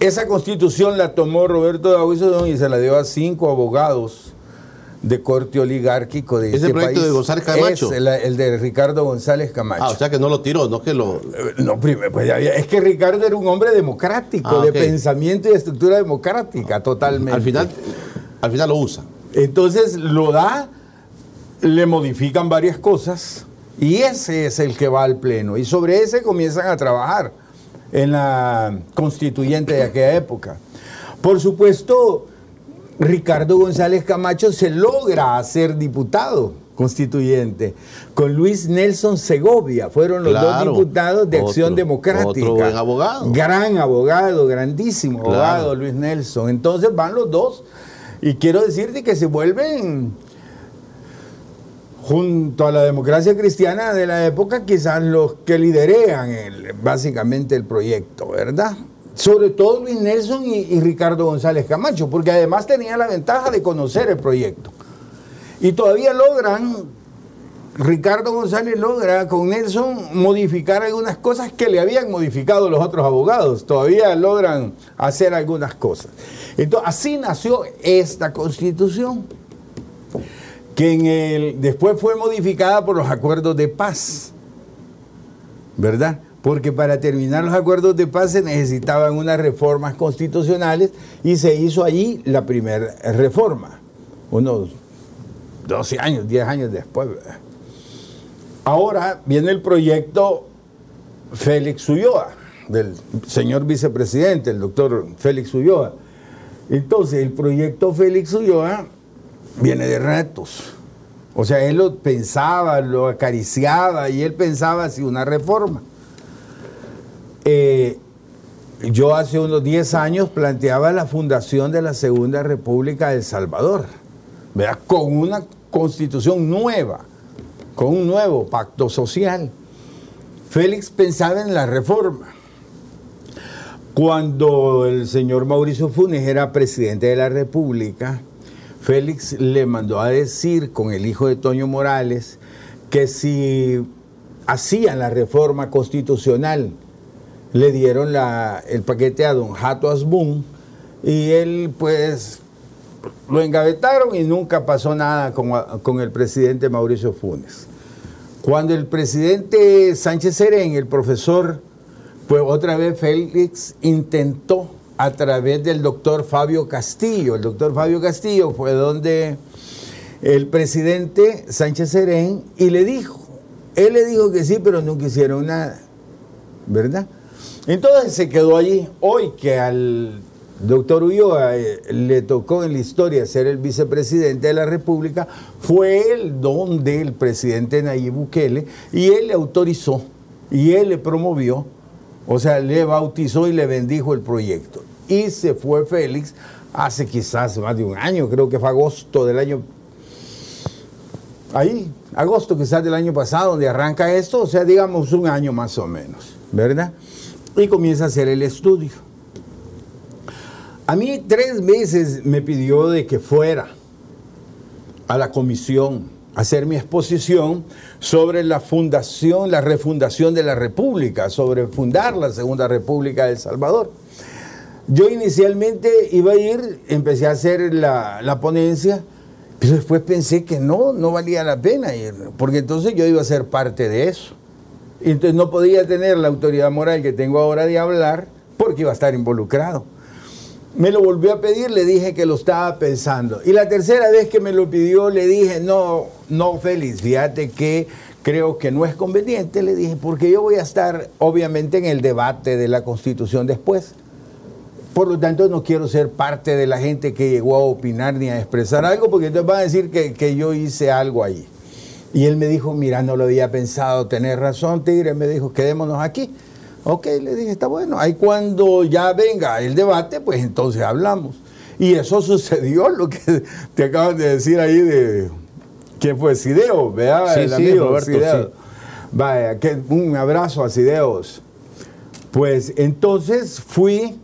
Esa constitución la tomó Roberto Davidson y se la dio a cinco abogados de corte oligárquico de ¿Es este el proyecto de González Camacho? Es el, de Ricardo González Camacho. Ah, o sea que no lo tiró, no que lo... Eh, no, primero, pues es que Ricardo era un hombre democrático, Ah, de pensamiento y de estructura democrática, totalmente. Al final, al final lo usa. Entonces lo da, le modifican varias cosas y ese es el que va al pleno. Y sobre ese comienzan a trabajar en la constituyente de aquella época. Por supuesto, Ricardo González Camacho se logra hacer diputado constituyente con Luis Nelson Segovia. Fueron los Claro. dos diputados de Acción Otro- Democrática. otro buen abogado. Gran abogado, grandísimo Claro. abogado Luis Nelson. Entonces van los dos Y quiero decirte que se vuelven, junto a la democracia cristiana de la época, quizás los que liderean básicamente el proyecto, ¿verdad? Sobre todo Luis Nelson y, Ricardo González Camacho, porque además tenían la ventaja de conocer el proyecto. Y todavía logran Ricardo González logra con Nelson modificar algunas cosas que le habían modificado los otros abogados. Todavía logran hacer algunas cosas. Entonces, así nació esta constitución, que después fue modificada por los acuerdos de paz, ¿verdad? Porque para terminar los acuerdos de paz se necesitaban unas reformas constitucionales y se hizo allí la primera reforma, unos 12 años, 10 años después. Ahora viene el proyecto Félix Ulloa, del señor vicepresidente, el doctor Félix Ulloa. Entonces, el proyecto Félix Ulloa viene de retos. O sea, él lo pensaba, lo acariciaba y él pensaba así una reforma. Eh, yo hace unos 10 años planteaba la fundación de la Segunda República de Salvador, ¿verdad? con una constitución nueva con un nuevo pacto social. Félix pensaba en la reforma. Cuando el señor Mauricio Funes era presidente de la República, Félix le mandó a decir con el hijo de Toño Morales que si hacían la reforma constitucional, le dieron el paquete a don Jato Asbun y él pues lo engavetaron y nunca pasó nada con, el presidente Mauricio Funes. Cuando el presidente Sánchez Serén, el profesor, pues otra vez Félix intentó a través del doctor Fabio Castillo. El doctor Fabio Castillo fue donde el presidente Sánchez Serén y le dijo, él le dijo que sí, pero nunca hicieron nada, ¿verdad? Entonces se quedó allí. Hoy que al doctor Ulloa eh, le tocó en la historia ser el vicepresidente de la República, fue el don del presidente Nayib Bukele y él le autorizó y él le promovió, o sea, le bautizó y le bendijo el proyecto. Y se fue Félix hace quizás más de un año, creo que fue agosto del año ahí, agosto quizás del año pasado, donde arranca esto, o sea, digamos un año más o menos, ¿verdad? Y comienza a hacer el estudio. A mí tres veces me pidió de que fuera a la comisión a hacer mi exposición sobre la fundación, la refundación de la República, sobre fundar la Segunda República de El Salvador. Yo inicialmente iba a ir, empecé a hacer la, la ponencia, pero después pensé que no, no valía la pena ir, porque entonces yo iba a ser parte de eso. Entonces no podía tener la autoridad moral que tengo ahora de hablar porque iba a estar involucrado. Me lo volvió a pedir, le dije que lo estaba pensando. Y la tercera vez que me lo pidió, le dije, no, no, Félix, fíjate que creo que no es conveniente, le dije, porque yo voy a estar obviamente en el debate de la Constitución después. Por lo tanto, no quiero ser parte de la gente que llegó a opinar ni a expresar algo, porque entonces van a decir que, que yo hice algo ahí. Y él me dijo, mira, no lo había pensado, tenés razón, Tigre, me dijo, quedémonos aquí. Ok, le dije, está bueno. Ahí cuando ya venga el debate, pues entonces hablamos. Y eso sucedió, lo que te acaban de decir ahí de... ¿Quién fue? Sideo, ¿verdad? el amigo Roberto, Vaya, que, un abrazo a Sideos. Pues entonces fui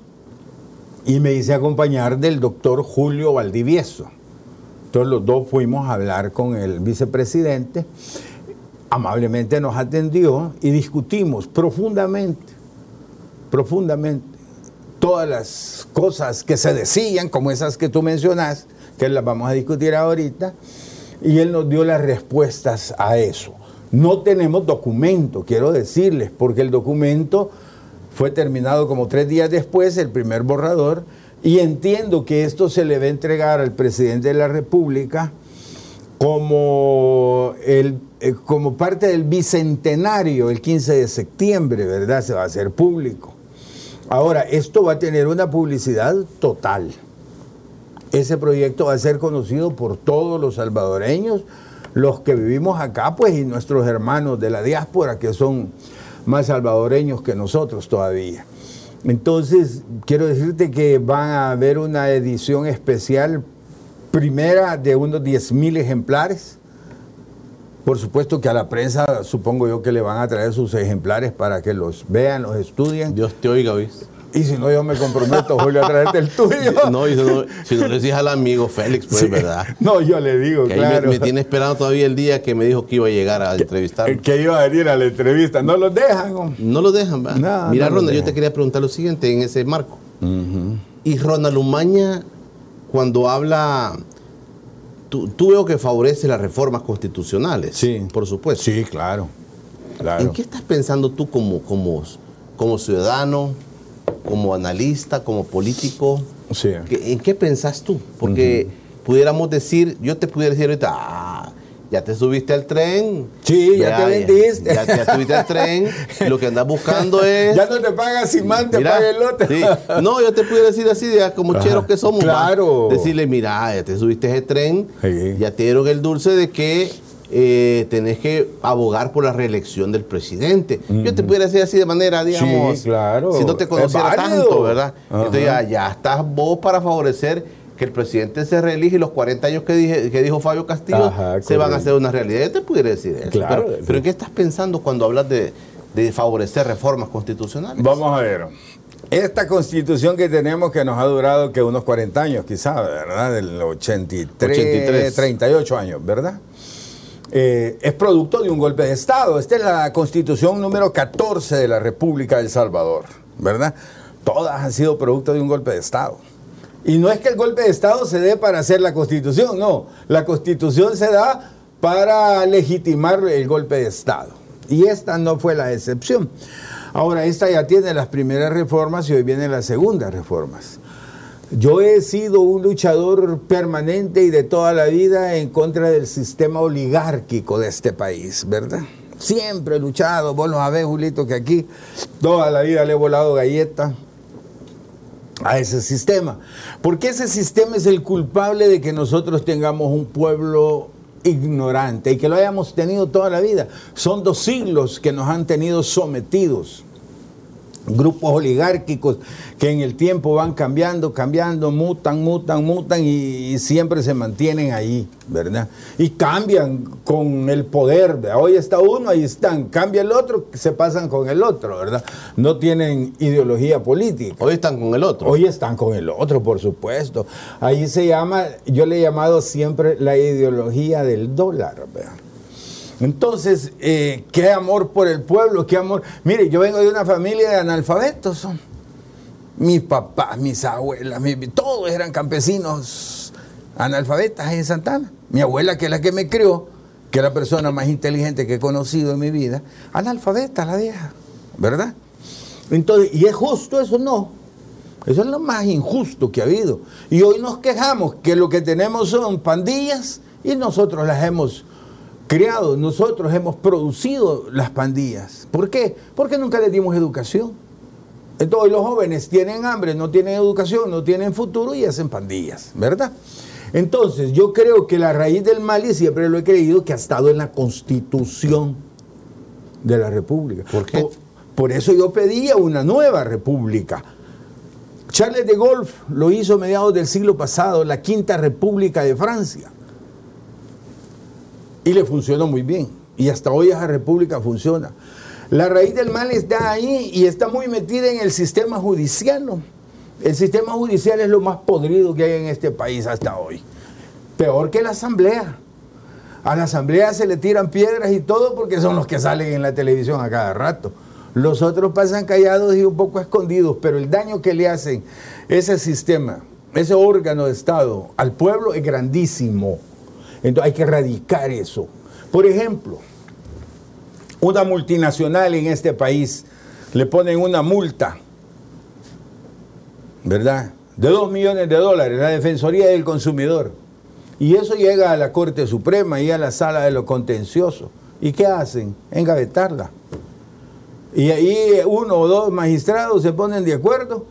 y me hice acompañar del doctor Julio Valdivieso. Entonces los dos fuimos a hablar con el vicepresidente amablemente nos atendió y discutimos profundamente, profundamente, todas las cosas que se decían, como esas que tú mencionas, que las vamos a discutir ahorita, y él nos dio las respuestas a eso. No tenemos documento, quiero decirles, porque el documento fue terminado como tres días después, el primer borrador, y entiendo que esto se le va a entregar al presidente de la República como, el, eh, como parte del bicentenario, el 15 de septiembre, ¿verdad? Se va a hacer público. Ahora, esto va a tener una publicidad total. Ese proyecto va a ser conocido por todos los salvadoreños, los que vivimos acá, pues, y nuestros hermanos de la diáspora, que son más salvadoreños que nosotros todavía. Entonces, quiero decirte que va a haber una edición especial primera de unos 10 mil ejemplares. Por supuesto que a la prensa supongo yo que le van a traer sus ejemplares para que los vean, los estudien. Dios te oiga, ¿oís? Y si no, yo me comprometo, Julio, a traerte el tuyo. No, y si no, si no le decís al amigo Félix, pues, Sí. ¿verdad? No, yo le digo, Que ahí me- claro. me, tiene esperando todavía el día que me dijo que iba a llegar a entrevistar. Que iba a venir a la entrevista. No los dejan. hombre. No lo dejan. No, Mira, no lo Ronald, yo te quería preguntar lo siguiente en ese marco. Y Ronald Umaña, cuando habla, tú, tú veo que favorece las reformas constitucionales. Sí. Por supuesto. Sí, claro. claro. ¿En qué estás pensando tú como, como, como ciudadano, como analista, como político? Sí. ¿Qué- ¿En qué pensás tú? Porque pudiéramos decir, yo te pudiera decir ahorita, ah, ya te subiste al tren. Sí, ya te vendiste. Ya, ya te subiste al tren. Lo que andas buscando es. Ya no te pagas si man te Mira, paga el sí. No, yo te pudiera decir así, de, como Ajá, cheros que somos. claro. Decirle, mira, ya te subiste ese tren, Sí. ya te dieron el dulce de que eh, tenés que abogar por la reelección del presidente. Yo te pudiera decir así de manera, digamos, claro. si no te conociera tanto, ¿verdad? Entonces ya, ya estás vos para favorecer que el presidente se reelige y los 40 años que, dije, que dijo Fabio Castillo Ajá, se van a hacer una realidad. Yo te pudiera decir eso. Claro. Pero, pero ¿en qué estás pensando cuando hablas de, de favorecer reformas constitucionales? Vamos a ver. Esta constitución que tenemos que nos ha durado que unos 40 años, quizá, ¿verdad? Del 83, 83. 38 años, ¿verdad? Eh, es producto de un golpe de Estado. Esta es la constitución número 14 de la República del Salvador, ¿verdad? Todas han sido producto de un golpe de Estado. Y no es que el golpe de Estado se dé para hacer la constitución, no. La constitución se da para legitimar el golpe de Estado. Y esta no fue la excepción. Ahora, esta ya tiene las primeras reformas y hoy vienen las segundas reformas. Yo he sido un luchador permanente y de toda la vida en contra del sistema oligárquico de este país, ¿verdad? Siempre he luchado, vos lo sabés, Julito, que aquí toda la vida le he volado galleta a ese sistema. Porque ese sistema es el culpable de que nosotros tengamos un pueblo ignorante y que lo hayamos tenido toda la vida. Son dos siglos que nos han tenido sometidos grupos oligárquicos que en el tiempo van cambiando, cambiando, mutan, mutan, mutan y, y siempre se mantienen ahí, ¿verdad? Y cambian con el poder. ¿verdad? Hoy está uno, ahí están. Cambia el otro, se pasan con el otro, ¿verdad? No tienen ideología política. Hoy están con el otro. Hoy están con el otro, por supuesto. Ahí se llama, yo le he llamado siempre la ideología del dólar. ¿verdad? Entonces, eh, qué amor por el pueblo, qué amor. Mire, yo vengo de una familia de analfabetos. Mis papás, mis abuelas, todos eran campesinos analfabetas en Santana. Mi abuela, que es la que me crió, que es la persona más inteligente que he conocido en mi vida, analfabeta la vieja, ¿verdad? Entonces, ¿y es justo eso? No. Eso es lo más injusto que ha habido. Y hoy nos quejamos que lo que tenemos son pandillas y nosotros las hemos criado, nosotros hemos producido las pandillas. ¿Por qué? Porque nunca les dimos educación. Entonces los jóvenes tienen hambre, no tienen educación, no tienen futuro y hacen pandillas, ¿verdad? Entonces yo creo que la raíz del mal, y siempre lo he creído, que ha estado en la constitución de la República. ¿Por qué? Por, por eso yo pedía una nueva república. Charles de Gaulle lo hizo a mediados del siglo pasado, la Quinta República de Francia. Y le funcionó muy bien. Y hasta hoy esa república funciona. La raíz del mal está ahí y está muy metida en el sistema judicial. El sistema judicial es lo más podrido que hay en este país hasta hoy. Peor que la asamblea. A la asamblea se le tiran piedras y todo porque son los que salen en la televisión a cada rato. Los otros pasan callados y un poco escondidos, pero el daño que le hacen ese sistema, ese órgano de Estado al pueblo es grandísimo. Entonces hay que erradicar eso. Por ejemplo, una multinacional en este país le ponen una multa, ¿verdad? De dos millones de dólares, la Defensoría del Consumidor. Y eso llega a la Corte Suprema y a la sala de lo contencioso. ¿Y qué hacen? Engavetarla. Y ahí uno o dos magistrados se ponen de acuerdo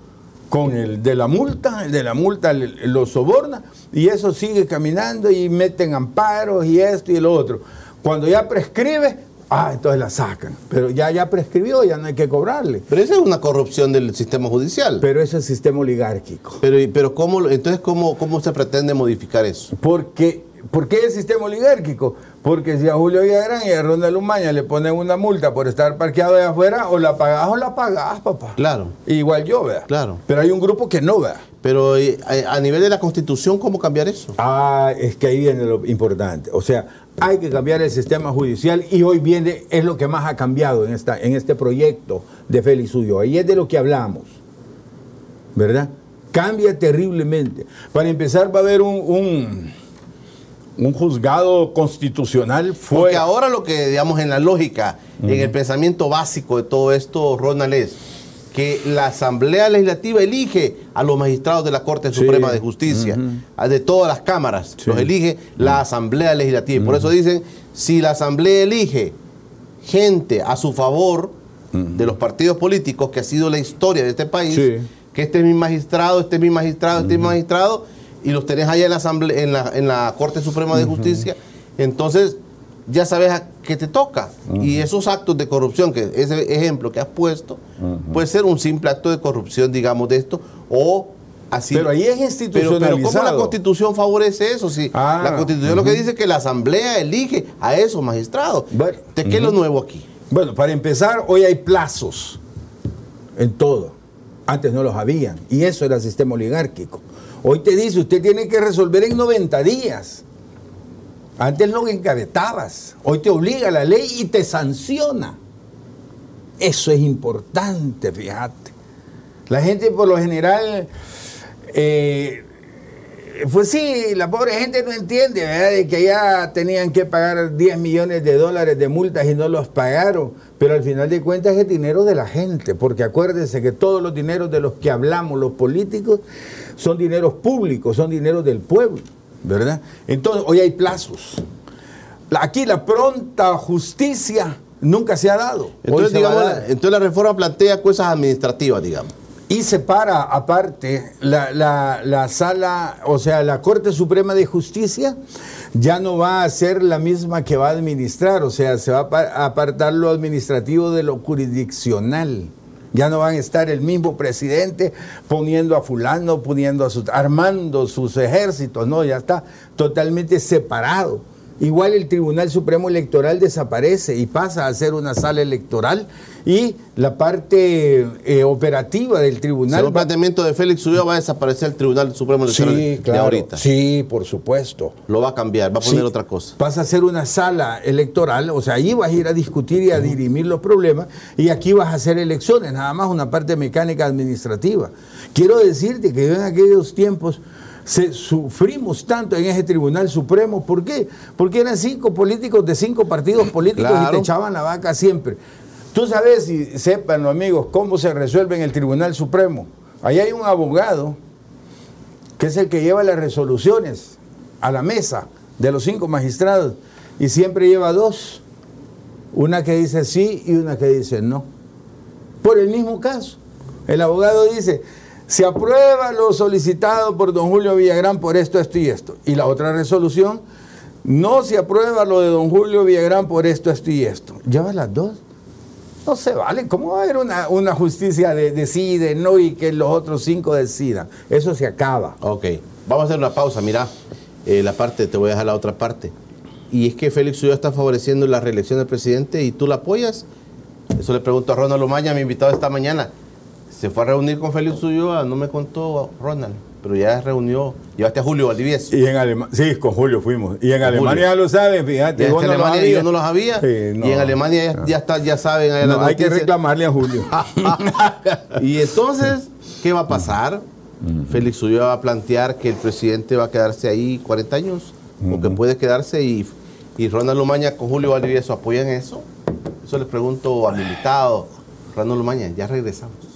con el de la multa, el de la multa lo soborna y eso sigue caminando y meten amparos y esto y lo otro. Cuando ya prescribe, Ah, entonces la sacan. Pero ya, ya prescribió, ya no hay que cobrarle. Pero esa es una corrupción del sistema judicial. Pero eso es sistema oligárquico. Pero, pero ¿cómo, entonces, ¿cómo, ¿cómo se pretende modificar eso? Porque, ¿Por qué es sistema oligárquico? Porque si a Julio Villagrán y a Ronald Umaña le ponen una multa por estar parqueado de afuera, o la pagás o la pagás, papá. Claro. Igual yo, vea. Claro. Pero hay un grupo que no, vea. Pero eh, a, a nivel de la Constitución, ¿cómo cambiar eso? Ah, es que ahí viene lo importante. O sea, hay que cambiar el sistema judicial y hoy viene, es lo que más ha cambiado en, esta, en este proyecto de Félix Ulloa. Y es de lo que hablamos, ¿verdad? Cambia terriblemente. Para empezar, va a haber un, un, un juzgado constitucional Porque fuera. ahora lo que, digamos, en la lógica, en el pensamiento básico de todo esto, Ronald, es que la Asamblea Legislativa elige a los magistrados de la Corte Sí. Suprema de Justicia, de todas las cámaras, Sí. los elige la Asamblea Legislativa. Y Por eso dicen, si la Asamblea elige gente a su favor de los partidos políticos, que ha sido la historia de este país, Sí. que este es mi magistrado, este es mi magistrado, este es mi magistrado, y los tenés allá en la, asamblea, en la, en la Corte Suprema de Justicia, entonces ya sabes a qué te toca. Y esos actos de corrupción, que ese ejemplo que has puesto, puede ser un simple acto de corrupción, digamos, de esto, o así. Pero ahí es Pero, institucionalizado. pero ¿cómo la Constitución favorece eso? Si Ah, la Constitución lo que dice es que la Asamblea elige a esos magistrados. Bueno, ¿De qué es lo nuevo aquí? Bueno, para empezar, hoy hay plazos en todo. Antes no los habían. Y eso era el sistema oligárquico. Hoy te dice, usted tiene que resolver en 90 días. Antes lo encabetabas. Hoy te obliga la ley y te sanciona. Eso es importante, fíjate. La gente por lo general, eh, pues sí, la pobre gente no entiende, ¿verdad? De que ya tenían que pagar 10 millones de dólares de multas y no los pagaron. Pero al final de cuentas es dinero de la gente, porque acuérdense que todos los dineros de los que hablamos los políticos son dineros públicos, son dineros del pueblo, ¿verdad? Entonces, hoy hay plazos. La- Aquí la pronta justicia nunca se ha dado. Entonces, digamos, dar. la- entonces la reforma plantea cosas administrativas, digamos. Y separa aparte la, la- la sala, o sea, la Corte Suprema de Justicia ya no va a ser la misma que va a administrar, o sea, se va a apartar lo administrativo de lo jurisdiccional. Ya no van a estar el mismo presidente poniendo a fulano, poniendo a sus, armando sus ejércitos, no, ya está totalmente separado. Igual el Tribunal Supremo Electoral desaparece y pasa a ser una sala electoral y la parte eh, operativa del tribunal Según el planteamiento de Félix Ulloa va a desaparecer el Tribunal Supremo Electoral Sí, de claro. ahorita. Sí, por supuesto. Lo va a cambiar, va a poner Sí, otra cosa. Vas a hacer una sala electoral, o sea, ahí vas a ir a discutir y a dirimir los problemas, y aquí vas a hacer elecciones, nada más una parte mecánica administrativa. Quiero decirte que yo en aquellos tiempos se, sufrimos tanto en ese Tribunal Supremo, ¿por qué? Porque eran cinco políticos de cinco partidos políticos y te echaban la vaca siempre. Tú sabes, y sepan los amigos, cómo se resuelve en el Tribunal Supremo. Ahí hay un abogado que es el que lleva las resoluciones a la mesa de los cinco magistrados y siempre lleva dos, una que dice sí y una que dice no, por el mismo caso. El abogado dice, se aprueba lo solicitado por don Julio Villagrán por esto, esto y esto. Y la otra resolución, no se aprueba lo de don Julio Villagrán por esto, esto y esto. Lleva las dos. No se vale. ¿Cómo va a haber una, justicia de, de no y que los otros cinco decidan? Eso se acaba. Ok, vamos a hacer una pausa. Mira, eh, la parte, te voy a dejar la otra parte. Y es que Félix Ulloa está favoreciendo la reelección del presidente y tú la apoyas. Eso le pregunto a Ronald Omaña, mi invitado esta mañana. Se fue a reunir con Félix Ulloa, no me contó Ronald, pero ya reunió, llevaste a Julio Valdivieso. Y en Alemania, sí, con Julio fuimos. Y en Alemania Julio. ya lo saben, fíjate. No lo Alemania yo no lo sabía. Sí, Y en Alemania ya, ya está, ya saben. No, hay que reclamarle a Julio. Y entonces, ¿qué va a pasar? Félix Ulloa va a plantear que el presidente va a quedarse ahí 40 años, o que puede quedarse, y, y Ronald Lomaña con Julio Valdivieso apoyan eso. Eso le pregunto al invitado, Ronald Lomaña, ya regresamos.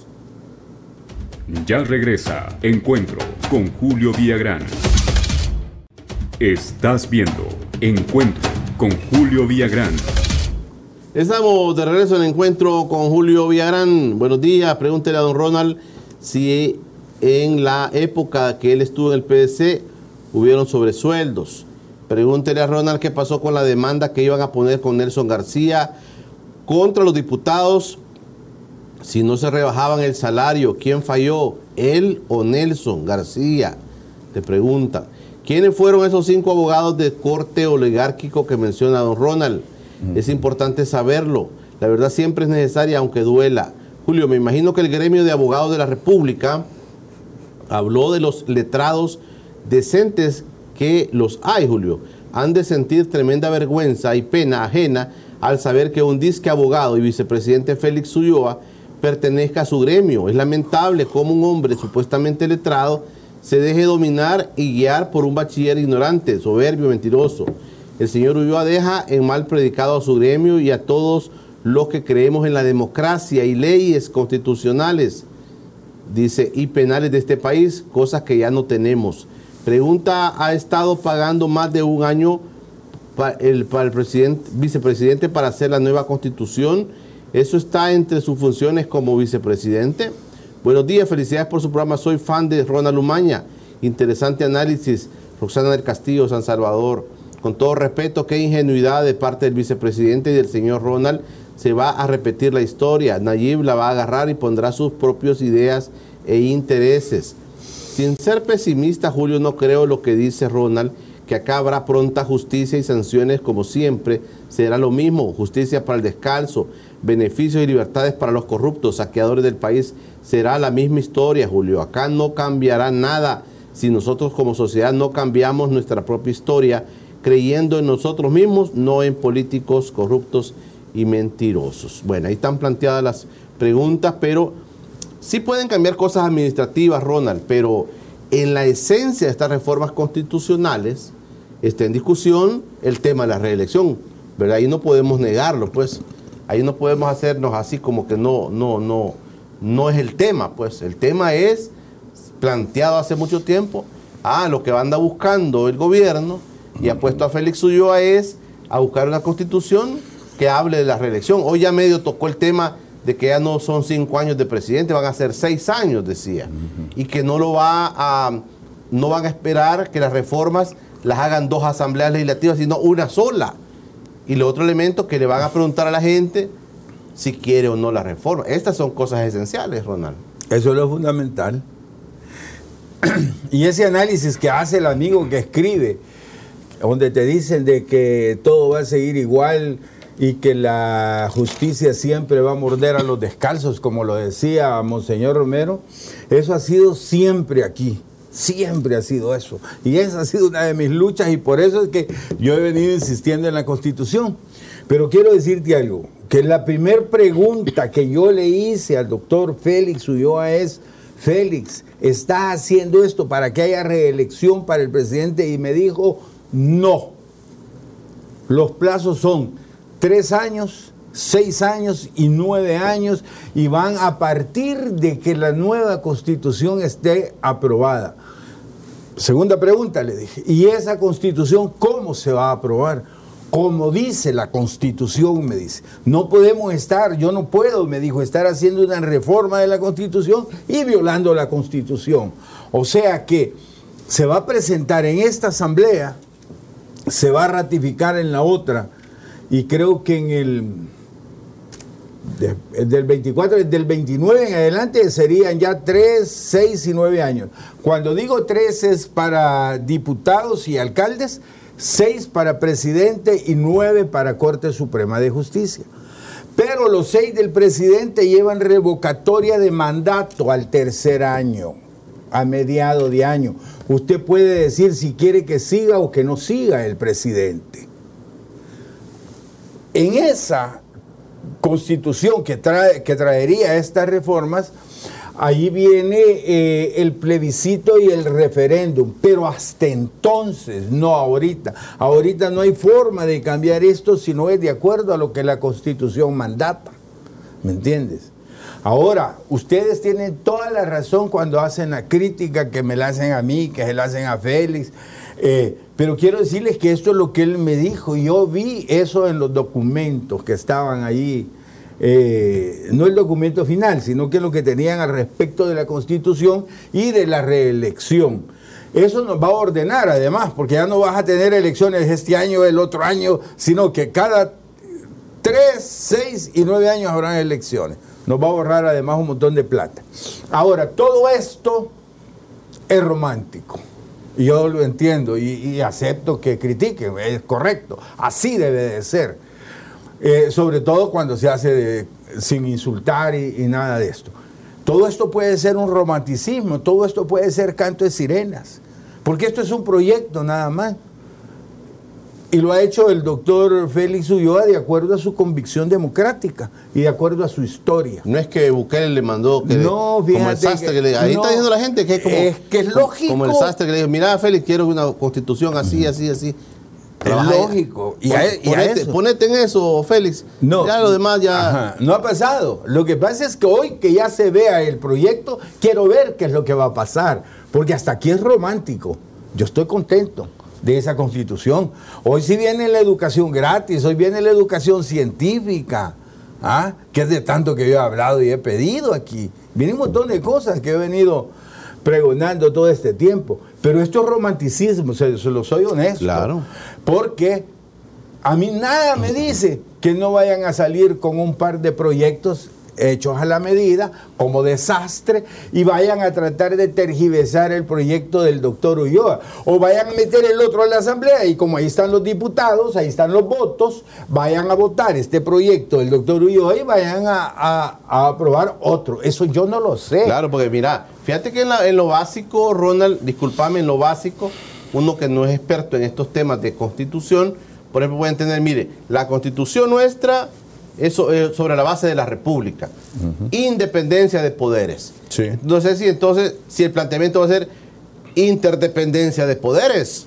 Ya regresa Encuentro con Julio Villagrán. Estás viendo Encuentro con Julio Villagrán. Estamos de regreso en encuentro con Julio Villagrán. Buenos días. Pregúntele a don Ronald si en la época que él estuvo en el PDC hubieron sobresueldos. Pregúntele a Ronald qué pasó con la demanda que iban a poner con Nelson García contra los diputados si no se rebajaban el salario. ¿Quién falló? ¿Él o Nelson García? Te preguntan. ¿Quiénes fueron esos cinco abogados de corte oligárquico que menciona don Ronald? Es importante saberlo. La verdad siempre es necesaria, aunque duela. Julio, me imagino que el gremio de abogados de la República habló de los letrados decentes que los hay, Julio. Han de sentir tremenda vergüenza y pena ajena al saber que un disque abogado y vicepresidente Félix Ulloa pertenezca a su gremio. Es lamentable cómo un hombre supuestamente letrado se deje dominar y guiar por un bachiller ignorante, soberbio, mentiroso. El señor Ulloa deja en mal predicado a su gremio y a todos los que creemos en la democracia y leyes constitucionales, dice, y penales de este país, cosas que ya no tenemos. Pregunta, ¿ha estado pagando más de un año para el, para el presidente, vicepresidente para hacer la nueva constitución? ¿Eso está entre sus funciones como vicepresidente? Buenos días, felicidades por su programa. Soy fan de Ronald Lumaña. Interesante análisis. Roxana del Castillo, San Salvador. Con todo respeto, qué ingenuidad de parte del vicepresidente y del señor Ronald. Se va a repetir la historia. Nayib la va a agarrar y pondrá sus propias ideas e intereses. Sin ser pesimista, Julio, no creo lo que dice Ronald, que acá habrá pronta justicia y sanciones como siempre. Será lo mismo, justicia para el descalzo, beneficios y libertades para los corruptos, saqueadores del país. Será la misma historia, Julio. Acá no cambiará nada si nosotros como sociedad no cambiamos nuestra propia historia, creyendo en nosotros mismos, no en políticos corruptos y mentirosos. Bueno, ahí están planteadas las preguntas, pero sí pueden cambiar cosas administrativas, Ronald, pero en la esencia de estas reformas constitucionales está en discusión el tema de la reelección, ¿verdad? Ahí no podemos negarlo, pues. Ahí no podemos hacernos así como que no, no, no, no es el tema, pues. El tema es planteado hace mucho tiempo. Ah, lo que anda buscando el gobierno y ha puesto a Félix Ulloa es a buscar una constitución que hable de la reelección. Hoy ya medio tocó el tema de que ya no son cinco años de presidente, van a ser seis años, decía. Y que no lo va a, no van a esperar que las reformas las hagan dos asambleas legislativas, sino una sola. Y lo otro elemento que le van a preguntar a la gente si quiere o no la reforma. Estas son cosas esenciales, Ronald. Eso es lo fundamental. Y ese análisis que hace el amigo que escribe, donde te dicen de que todo va a seguir igual y que la justicia siempre va a morder a los descalzos, como lo decía Monseñor Romero, eso ha sido siempre aquí. Siempre ha sido eso. Y esa ha sido una de mis luchas y por eso es que yo he venido insistiendo en la Constitución. Pero quiero decirte algo, que la primera pregunta que yo le hice al doctor Félix Ulloa es, Félix, ¿está haciendo esto para que haya reelección para el presidente? Y me dijo, no. Los plazos son tres años, seis años y nueve años y van a partir de que la nueva constitución esté aprobada. Segunda pregunta le dije, ¿y esa constitución cómo se va a aprobar? Como dice la constitución, me dice. No podemos estar, yo no puedo, me dijo, estar haciendo una reforma de la constitución y violando la constitución. O sea que se va a presentar en esta asamblea, se va a ratificar en la otra, y creo que en el de- del 24, del 29 en adelante serían ya 3, 6 y 9 años. Cuando digo 3 es para diputados y alcaldes, 6 para presidente y 9 para Corte Suprema de Justicia. Pero los 6 del presidente llevan revocatoria de mandato al tercer año, a mediado de año. Usted puede decir si quiere que siga o que no siga el presidente. En esa constitución que, trae, que traería estas reformas, ahí viene eh, el plebiscito y el referéndum, pero hasta entonces, no ahorita. Ahorita no hay forma de cambiar esto si no es de acuerdo a lo que la constitución mandata. ¿Me entiendes? Ahora, ustedes tienen toda la razón cuando hacen la crítica que me la hacen a mí, que se la hacen a Félix. Eh, pero quiero decirles que esto es lo que él me dijo. Yo vi eso en los documentos que estaban ahí. eh, no el documento final, sino que lo que tenían al respecto de la Constitución y de la reelección. Eso nos va a ordenar además, porque ya no vas a tener elecciones este año, el otro año, sino que cada tres, seis y nueve años habrán elecciones. Nos va a ahorrar además un montón de plata. Ahora, todo esto es romántico. Yo lo entiendo y, acepto que critiquen, es correcto. Así debe de ser. Eh, sobre todo cuando se hace sin insultar y nada de esto. Todo esto puede ser un romanticismo, todo esto puede ser canto de sirenas, porque esto es un proyecto nada más. Y lo ha hecho el doctor Félix Ulloa de acuerdo a su convicción democrática y de acuerdo a su historia. No es que Bukele le mandó que le- No, como el sastre que- que, le, ahí no, está diciendo la gente que es como es que es lógico. como el sastre que le dijo mira Félix quiero una constitución así así así Trabaja- lógico. Y a- y a ponete, eso. ponete en eso Félix No. ya lo demás ya Ajá, no ha pasado. Lo que pasa es que hoy que ya se vea el proyecto, quiero ver qué es lo que va a pasar. Porque hasta aquí es romántico. Yo estoy contento de esa constitución. Hoy sí viene la educación gratis, hoy viene la educación científica, ¿ah? que es de tanto que yo he hablado y he pedido aquí. Viene un montón de cosas que he venido pregonando todo este tiempo. Pero esto es romanticismo, se, se lo soy honesto. Claro. Porque a mí nada me dice que no vayan a salir con un par de proyectos hechos a la medida, como desastre, y vayan a tratar de tergiversar el proyecto del doctor Ulloa. O vayan a meter el otro a la asamblea, y como ahí están los diputados, ahí están los votos, vayan a votar este proyecto del doctor Ulloa y vayan a, aprobar otro. Eso yo no lo sé. Claro, porque mira, fíjate que en, en lo básico, Ronald, discúlpame, en lo básico, uno que no es experto en estos temas de constitución, por ejemplo, puede entender, mire, la constitución nuestra es so- eh, sobre la base de la república, independencia de poderes. Sí. No sé si entonces, si el planteamiento va a ser interdependencia de poderes.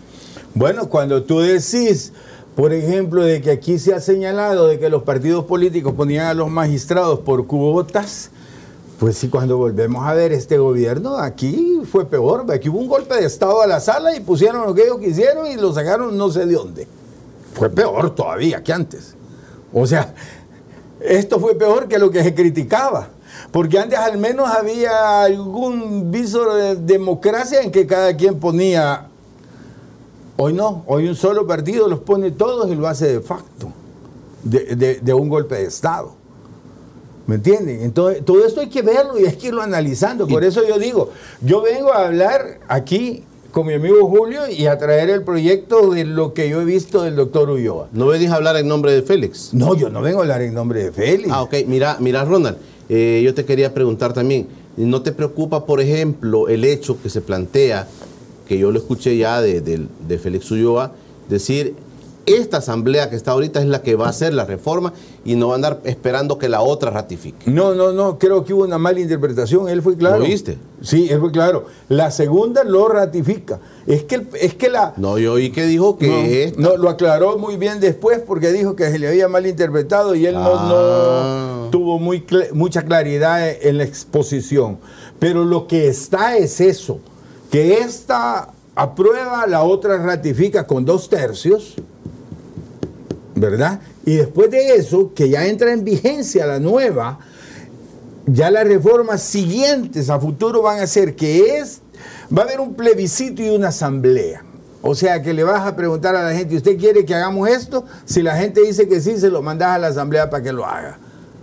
Bueno, cuando tú decís, por ejemplo, de que aquí se ha señalado de que los partidos políticos ponían a los magistrados por cuotas, pues sí, cuando volvemos a ver este gobierno, aquí fue peor. Aquí hubo un golpe de Estado a la sala y pusieron lo que ellos quisieron y lo sacaron no sé de dónde. Fue peor todavía que antes. O sea, esto fue peor que lo que se criticaba. Porque antes al menos había algún viso de democracia en que cada quien ponía Hoy no, hoy un solo partido los pone todos y lo hace de facto, de, de- de un golpe de Estado. ¿Me entienden? Entonces, todo esto hay que verlo y hay que irlo analizando. Por eso yo digo, yo vengo a hablar aquí con mi amigo Julio y a traer el proyecto de lo que yo he visto del doctor Ulloa. No venís a hablar en nombre de Félix. No, yo no vengo a hablar en nombre de Félix. Ah, ok. Mira, mira Ronald, eh, yo te quería preguntar también, ¿no te preocupa, por ejemplo, el hecho que se plantea, que yo lo escuché ya de, de- de Félix Ulloa, decir, esta asamblea que está ahorita es la que va a hacer la reforma y no va a andar esperando que la otra ratifique? No, no, no, creo que hubo una mala interpretación, él fue claro. ¿Lo viste? Sí, él fue claro. La segunda lo ratifica. Es que, es que la, No, yo oí que dijo que no, esta- no, lo aclaró muy bien después porque dijo que se le había malinterpretado y él no- Ah. no, tuvo muy cl- mucha claridad en la exposición. Pero lo que está es eso, que esta aprueba, la otra ratifica con dos tercios, ¿verdad? Y después de eso, que ya entra en vigencia la nueva, ya las reformas siguientes a futuro van a ser que es, va a haber un plebiscito y una asamblea. O sea que le vas a preguntar a la gente, ¿usted quiere que hagamos esto? Si la gente dice que sí, se lo mandas a la asamblea para que lo haga.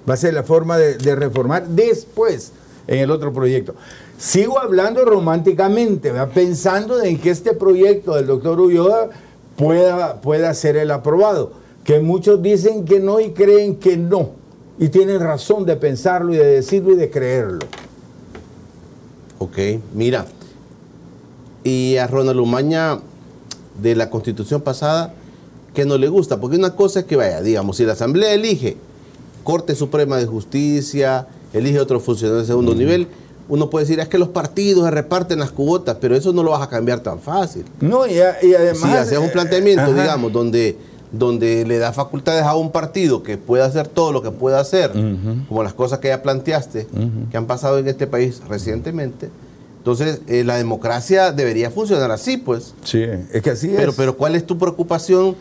Va a ser la forma de, reformar después en el otro proyecto. Sigo hablando románticamente, ¿verdad? pensando en que este proyecto del doctor Ulloa pueda, pueda ser el aprobado. Que muchos dicen que no y creen que no. Y tienen razón de pensarlo y de decirlo y de creerlo. Ok, mira. Y a Ronald Umaña de la constitución pasada, que no le gusta, porque una cosa es que vaya, digamos, si la Asamblea elige Corte Suprema de Justicia, elige otro funcionario de segundo nivel, uno puede decir, es que los partidos se reparten las cuotas, pero eso no lo vas a cambiar tan fácil. No, y, a- y además. Si haces un eh, planteamiento, ajá. digamos, donde, donde le da facultades a un partido que pueda hacer todo lo que pueda hacer, como las cosas que ya planteaste, que han pasado en este país recientemente, entonces eh, la democracia debería funcionar así, pues. Sí, es que así Pero, es. pero ¿cuál es tu preocupación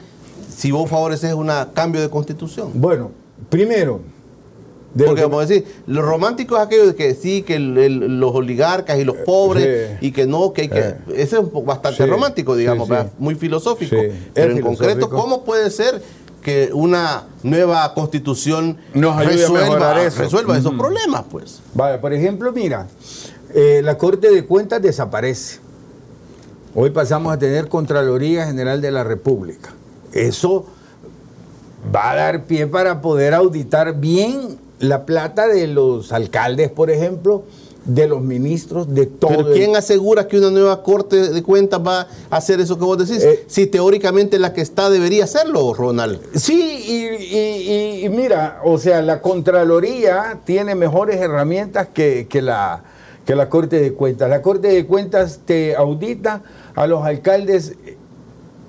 si vos favoreces un cambio de constitución? Bueno, primero, De Porque que- a decir, lo romántico es aquello de que sí, que el- el- los oligarcas y los pobres, Eh, sí. y que no, que hay que... Eh. Ese es bastante Sí, romántico, digamos, muy filosófico. Pero en concreto. ¿cómo puede ser que una nueva constitución Nos ayude a resuelva, mejorar eso? resuelva esos Ujú. problemas? Pues. Vaya, por ejemplo, mira, eh, la Corte de Cuentas desaparece. Hoy pasamos a tener Contraloría General de la República. Eso va a dar pie para poder auditar bien la plata de los alcaldes, por ejemplo, de los ministros, de todo. Pero el- ¿quién asegura que una nueva Corte de Cuentas va a hacer eso que vos decís? Eh. si teóricamente la que está debería hacerlo, Ronald. Sí, y, y- y- y mira, o sea, la Contraloría tiene mejores herramientas que, que la, que la Corte de Cuentas. La Corte de Cuentas te audita a los alcaldes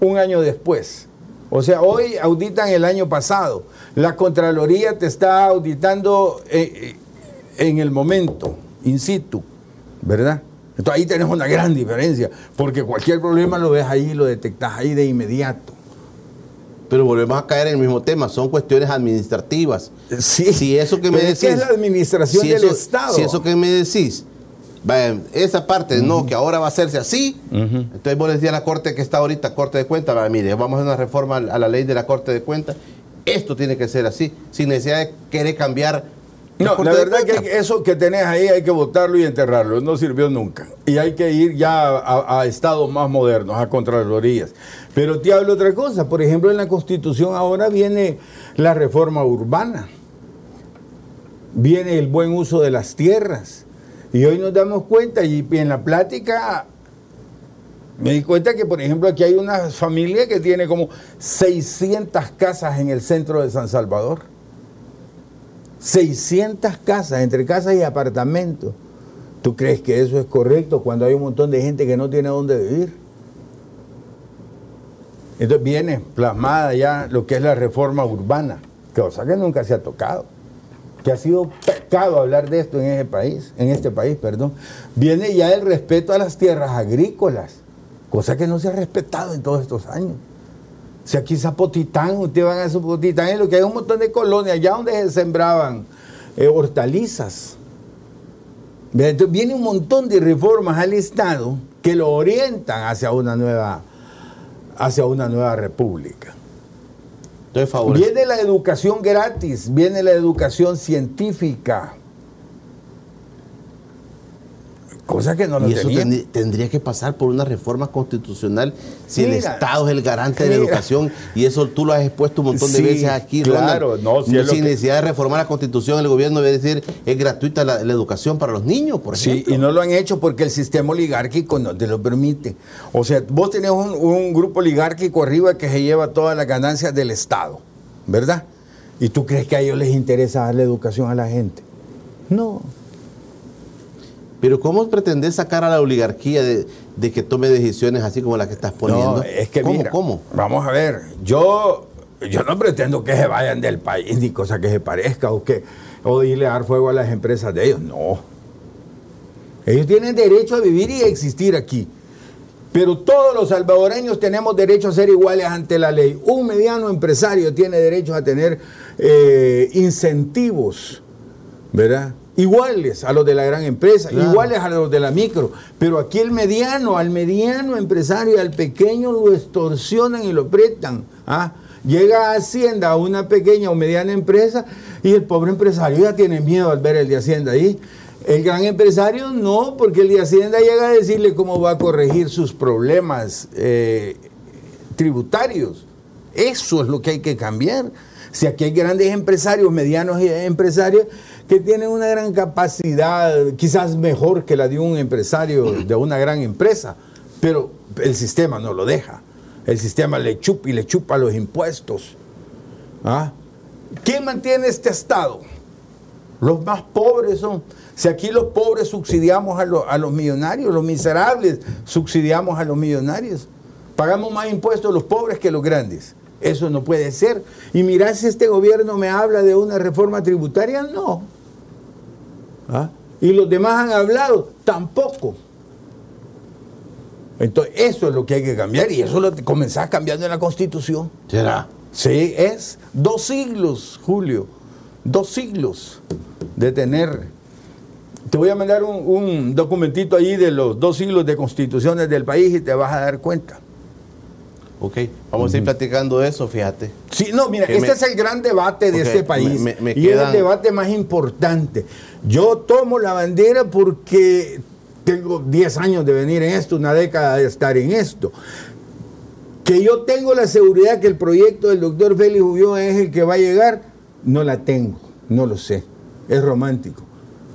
un año después. O sea, hoy auditan el año pasado. La Contraloría te está auditando eh, eh, en el momento, in situ, ¿verdad? Entonces ahí tenés una gran diferencia, porque cualquier problema lo ves ahí, lo detectas ahí de inmediato. Pero volvemos a caer en el mismo tema, son cuestiones administrativas. Sí, Si eso que me decís. es que es la administración si del eso- Estado. Si eso que me decís, esa parte, no, que ahora va a hacerse así. Entonces vos le decías a la Corte que está ahorita, Corte de Cuentas, mire, vamos a hacer una reforma a la ley de la Corte de Cuentas. Esto tiene que ser así, sin necesidad de querer cambiar. No, la de verdad que eso que tenés ahí hay que votarlo y enterrarlo, no sirvió nunca. Y hay que ir ya a, a estados más modernos, a contralorías. Pero te hablo otra cosa, por ejemplo, en la Constitución ahora viene la reforma urbana, viene el buen uso de las tierras. Y hoy nos damos cuenta, y en la plática me di cuenta que, por ejemplo, aquí hay una familia que tiene como 600 casas en el centro de San Salvador. 600 casas, entre casas y apartamentos. ¿Tú crees que eso es correcto cuando hay un montón de gente que no tiene dónde vivir? Entonces viene plasmada ya lo que es la reforma urbana, cosa que nunca se ha tocado, que ha sido pecado hablar de esto en ese país, en este país, perdón. Viene ya el respeto a las tierras agrícolas, cosa que no se ha respetado en todos estos años. Si aquí Zapotitán, ustedes van a Zapotitán, es lo que hay un montón de colonias, allá donde se sembraban eh, hortalizas. Entonces, viene un montón de reformas al Estado que lo orientan hacia una nueva, hacia una nueva república. Viene la educación gratis, viene la educación científica. Cosa que no lo Y eso tendría que pasar por una reforma constitucional si el Estado es el garante de la educación y eso tú lo has expuesto un montón de Sí, veces aquí, claro, Ronald. no, si sin que- necesidad de reformar la constitución, el gobierno debe decir es gratuita la, la educación para los niños, por Sí, ejemplo. y no lo han hecho porque el sistema oligárquico no te lo permite. O sea, vos tenés un, un grupo oligárquico arriba que se lleva todas las ganancias del Estado, ¿verdad? ¿Y tú crees que a ellos les interesa darle educación a la gente? No. Pero ¿cómo pretendes sacar a la oligarquía de, de que tome decisiones así como las que estás poniendo? No, es que ¿Cómo, mira, ¿Cómo? Vamos a ver, yo, yo no pretendo que se vayan del país ni cosa que se parezca o que o irle a dar fuego a las empresas de ellos. No. Ellos tienen derecho a vivir y a existir aquí. Pero todos los salvadoreños tenemos derecho a ser iguales ante la ley. Un mediano empresario tiene derecho a tener eh, incentivos, ¿verdad? Iguales a los de la gran empresa, Claro. iguales a los de la micro. Pero aquí el mediano, al mediano empresario, al pequeño lo extorsionan y lo prestan. ¿ah? Llega a Hacienda a una pequeña o mediana empresa y el pobre empresario ya tiene miedo al ver el de Hacienda ahí. El gran empresario no, porque el de Hacienda llega a decirle cómo va a corregir sus problemas eh, tributarios. Eso es lo que hay que cambiar. Si aquí hay grandes empresarios, medianos empresarios, que tienen una gran capacidad, quizás mejor que la de un empresario de una gran empresa, pero el sistema no lo deja. El sistema le chupa y le chupa los impuestos. ¿Ah? ¿Quién mantiene este Estado? Los más pobres son. Si aquí los pobres subsidiamos a, a los millonarios, los miserables subsidiamos a los millonarios. Pagamos más impuestos los pobres que los grandes. Eso no puede ser. Y mirá si este gobierno me habla de una reforma tributaria, no. ¿Ah? Y los demás han hablado, tampoco. Entonces, eso es lo que hay que cambiar y eso lo comenzás cambiando en la Constitución. ¿Será? Sí, es dos siglos, Julio. dos siglos de tener. Te voy a mandar un, un documentito ahí de los dos siglos de constituciones del país y te vas a dar cuenta. Ok, vamos a ir platicando eso, fíjate. Sí, no, mira, Que este me- es el gran debate de este país. me- me y es el debate más importante. Yo tomo la bandera porque tengo 10 años de venir en esto, una década de estar en esto. Que yo tengo la seguridad que el proyecto del doctor Félix Ubión es el que va a llegar, no la tengo, no lo sé. Es romántico.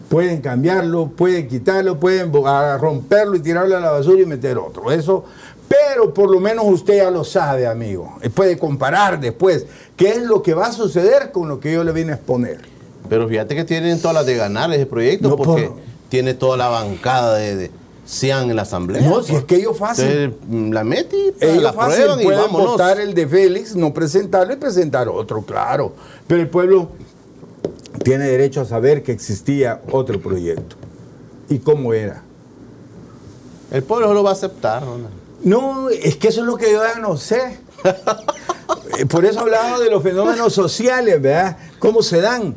Pueden cambiarlo, pueden quitarlo, pueden romperlo y tirarlo a la basura y meter otro. Eso, pero por lo menos usted ya lo sabe, amigo. Puede comparar después qué es lo que va a suceder con lo que yo le vine a exponer. Pero fíjate que tienen todas las de ganar ese proyecto No, porque por- tiene toda la bancada de, de Cian en la asamblea. No, si es que ellos fácil. Entonces, mm, la y Ellos la fácil prueban y pueden vámonos. votar el de Félix, no presentarlo y presentar otro, claro. Pero el pueblo tiene derecho a saber que existía otro proyecto. ¿Y cómo era? El pueblo lo va a aceptar, Ronald. No, es que eso es lo que yo no sé. Eh, Por eso hablaba de los fenómenos sociales, ¿verdad? ¿Cómo se dan?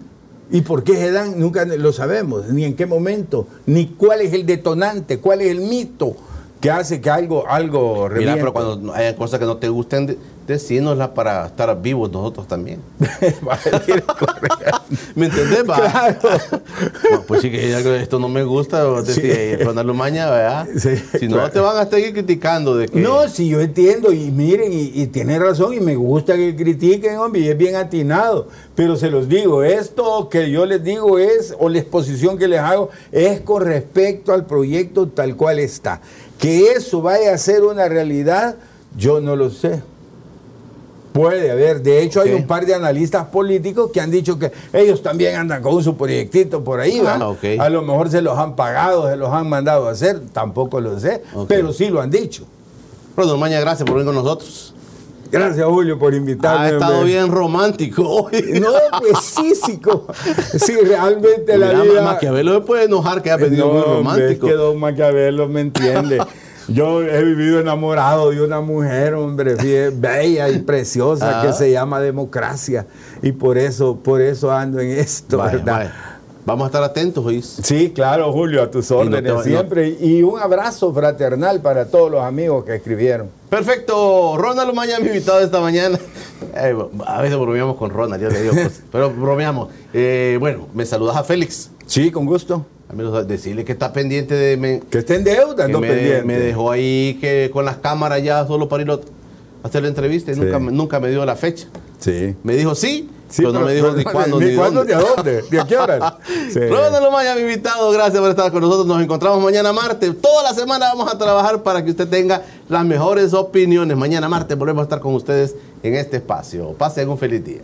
¿Y por qué se dan? Nunca lo sabemos, ni en qué momento, ni cuál es el detonante, cuál es el mito que hace que algo, algo Mira, pero cuando hay cosas que no te gusten, de- decínoslas para estar vivos nosotros también. ¿Me entendés? Claro. Pues sí, que esto no me gusta, vos Sí. Ronald Lumaña, ¿verdad? Sí, si no, claro. te van a seguir criticando de que... No, sí, yo entiendo, y miren, y, y tiene razón, y me gusta que critiquen, hombre, y es bien atinado. Pero se los digo, esto que yo les digo es, o la exposición que les hago, es con respecto al proyecto tal cual está. Que eso vaya a ser una realidad, yo no lo sé. Puede haber, de hecho hay un par de analistas políticos que han dicho que ellos también andan con su proyectito por ahí, Ah. A lo mejor se los han pagado, se los han mandado a hacer, tampoco lo sé, pero sí lo han dicho. Ronald Lumaña, gracias por venir con nosotros. Gracias, Julio, por invitarme. Ha estado bien romántico hoy. No, pues sí, sí, como- sí, realmente la Mira, vida... Maquiavelo se puede enojar que ha venido No, muy romántico. Es que don Maquiavelo me entiende. Yo he vivido enamorado de una mujer, hombre, bella y preciosa Ah. que se llama democracia. Y por eso, por eso ando en esto, Vaya, ¿verdad? vaya. Vamos a estar atentos, ¿oís? Sí, claro, Julio, a tus órdenes no- siempre. Y un abrazo fraternal para todos los amigos que escribieron. Perfecto, Ronald Lumaña, mi invitado esta mañana. Eh, a veces bromeamos con Ronald, yo le digo, pues, pero bromeamos. Eh, bueno, me saludas a Félix. Sí, con gusto. Amigos, decirle que está pendiente de... me- Que esté en deuda, no me, pendiente. me dejó ahí que con las cámaras ya solo para ir a hacer la entrevista y Sí. nunca, me- nunca me dio la fecha. Sí. Me dijo sí, Sí, pero no me dijo ni cuándo ni, cuándo dónde. ni a dónde, ni a qué hora. Sí. Ronald Lumaña, mi invitado, gracias por estar con nosotros. Nos encontramos mañana martes. Toda la semana vamos a trabajar para que usted tenga las mejores opiniones. Mañana martes volvemos a estar con ustedes en este espacio. Pasen un feliz día.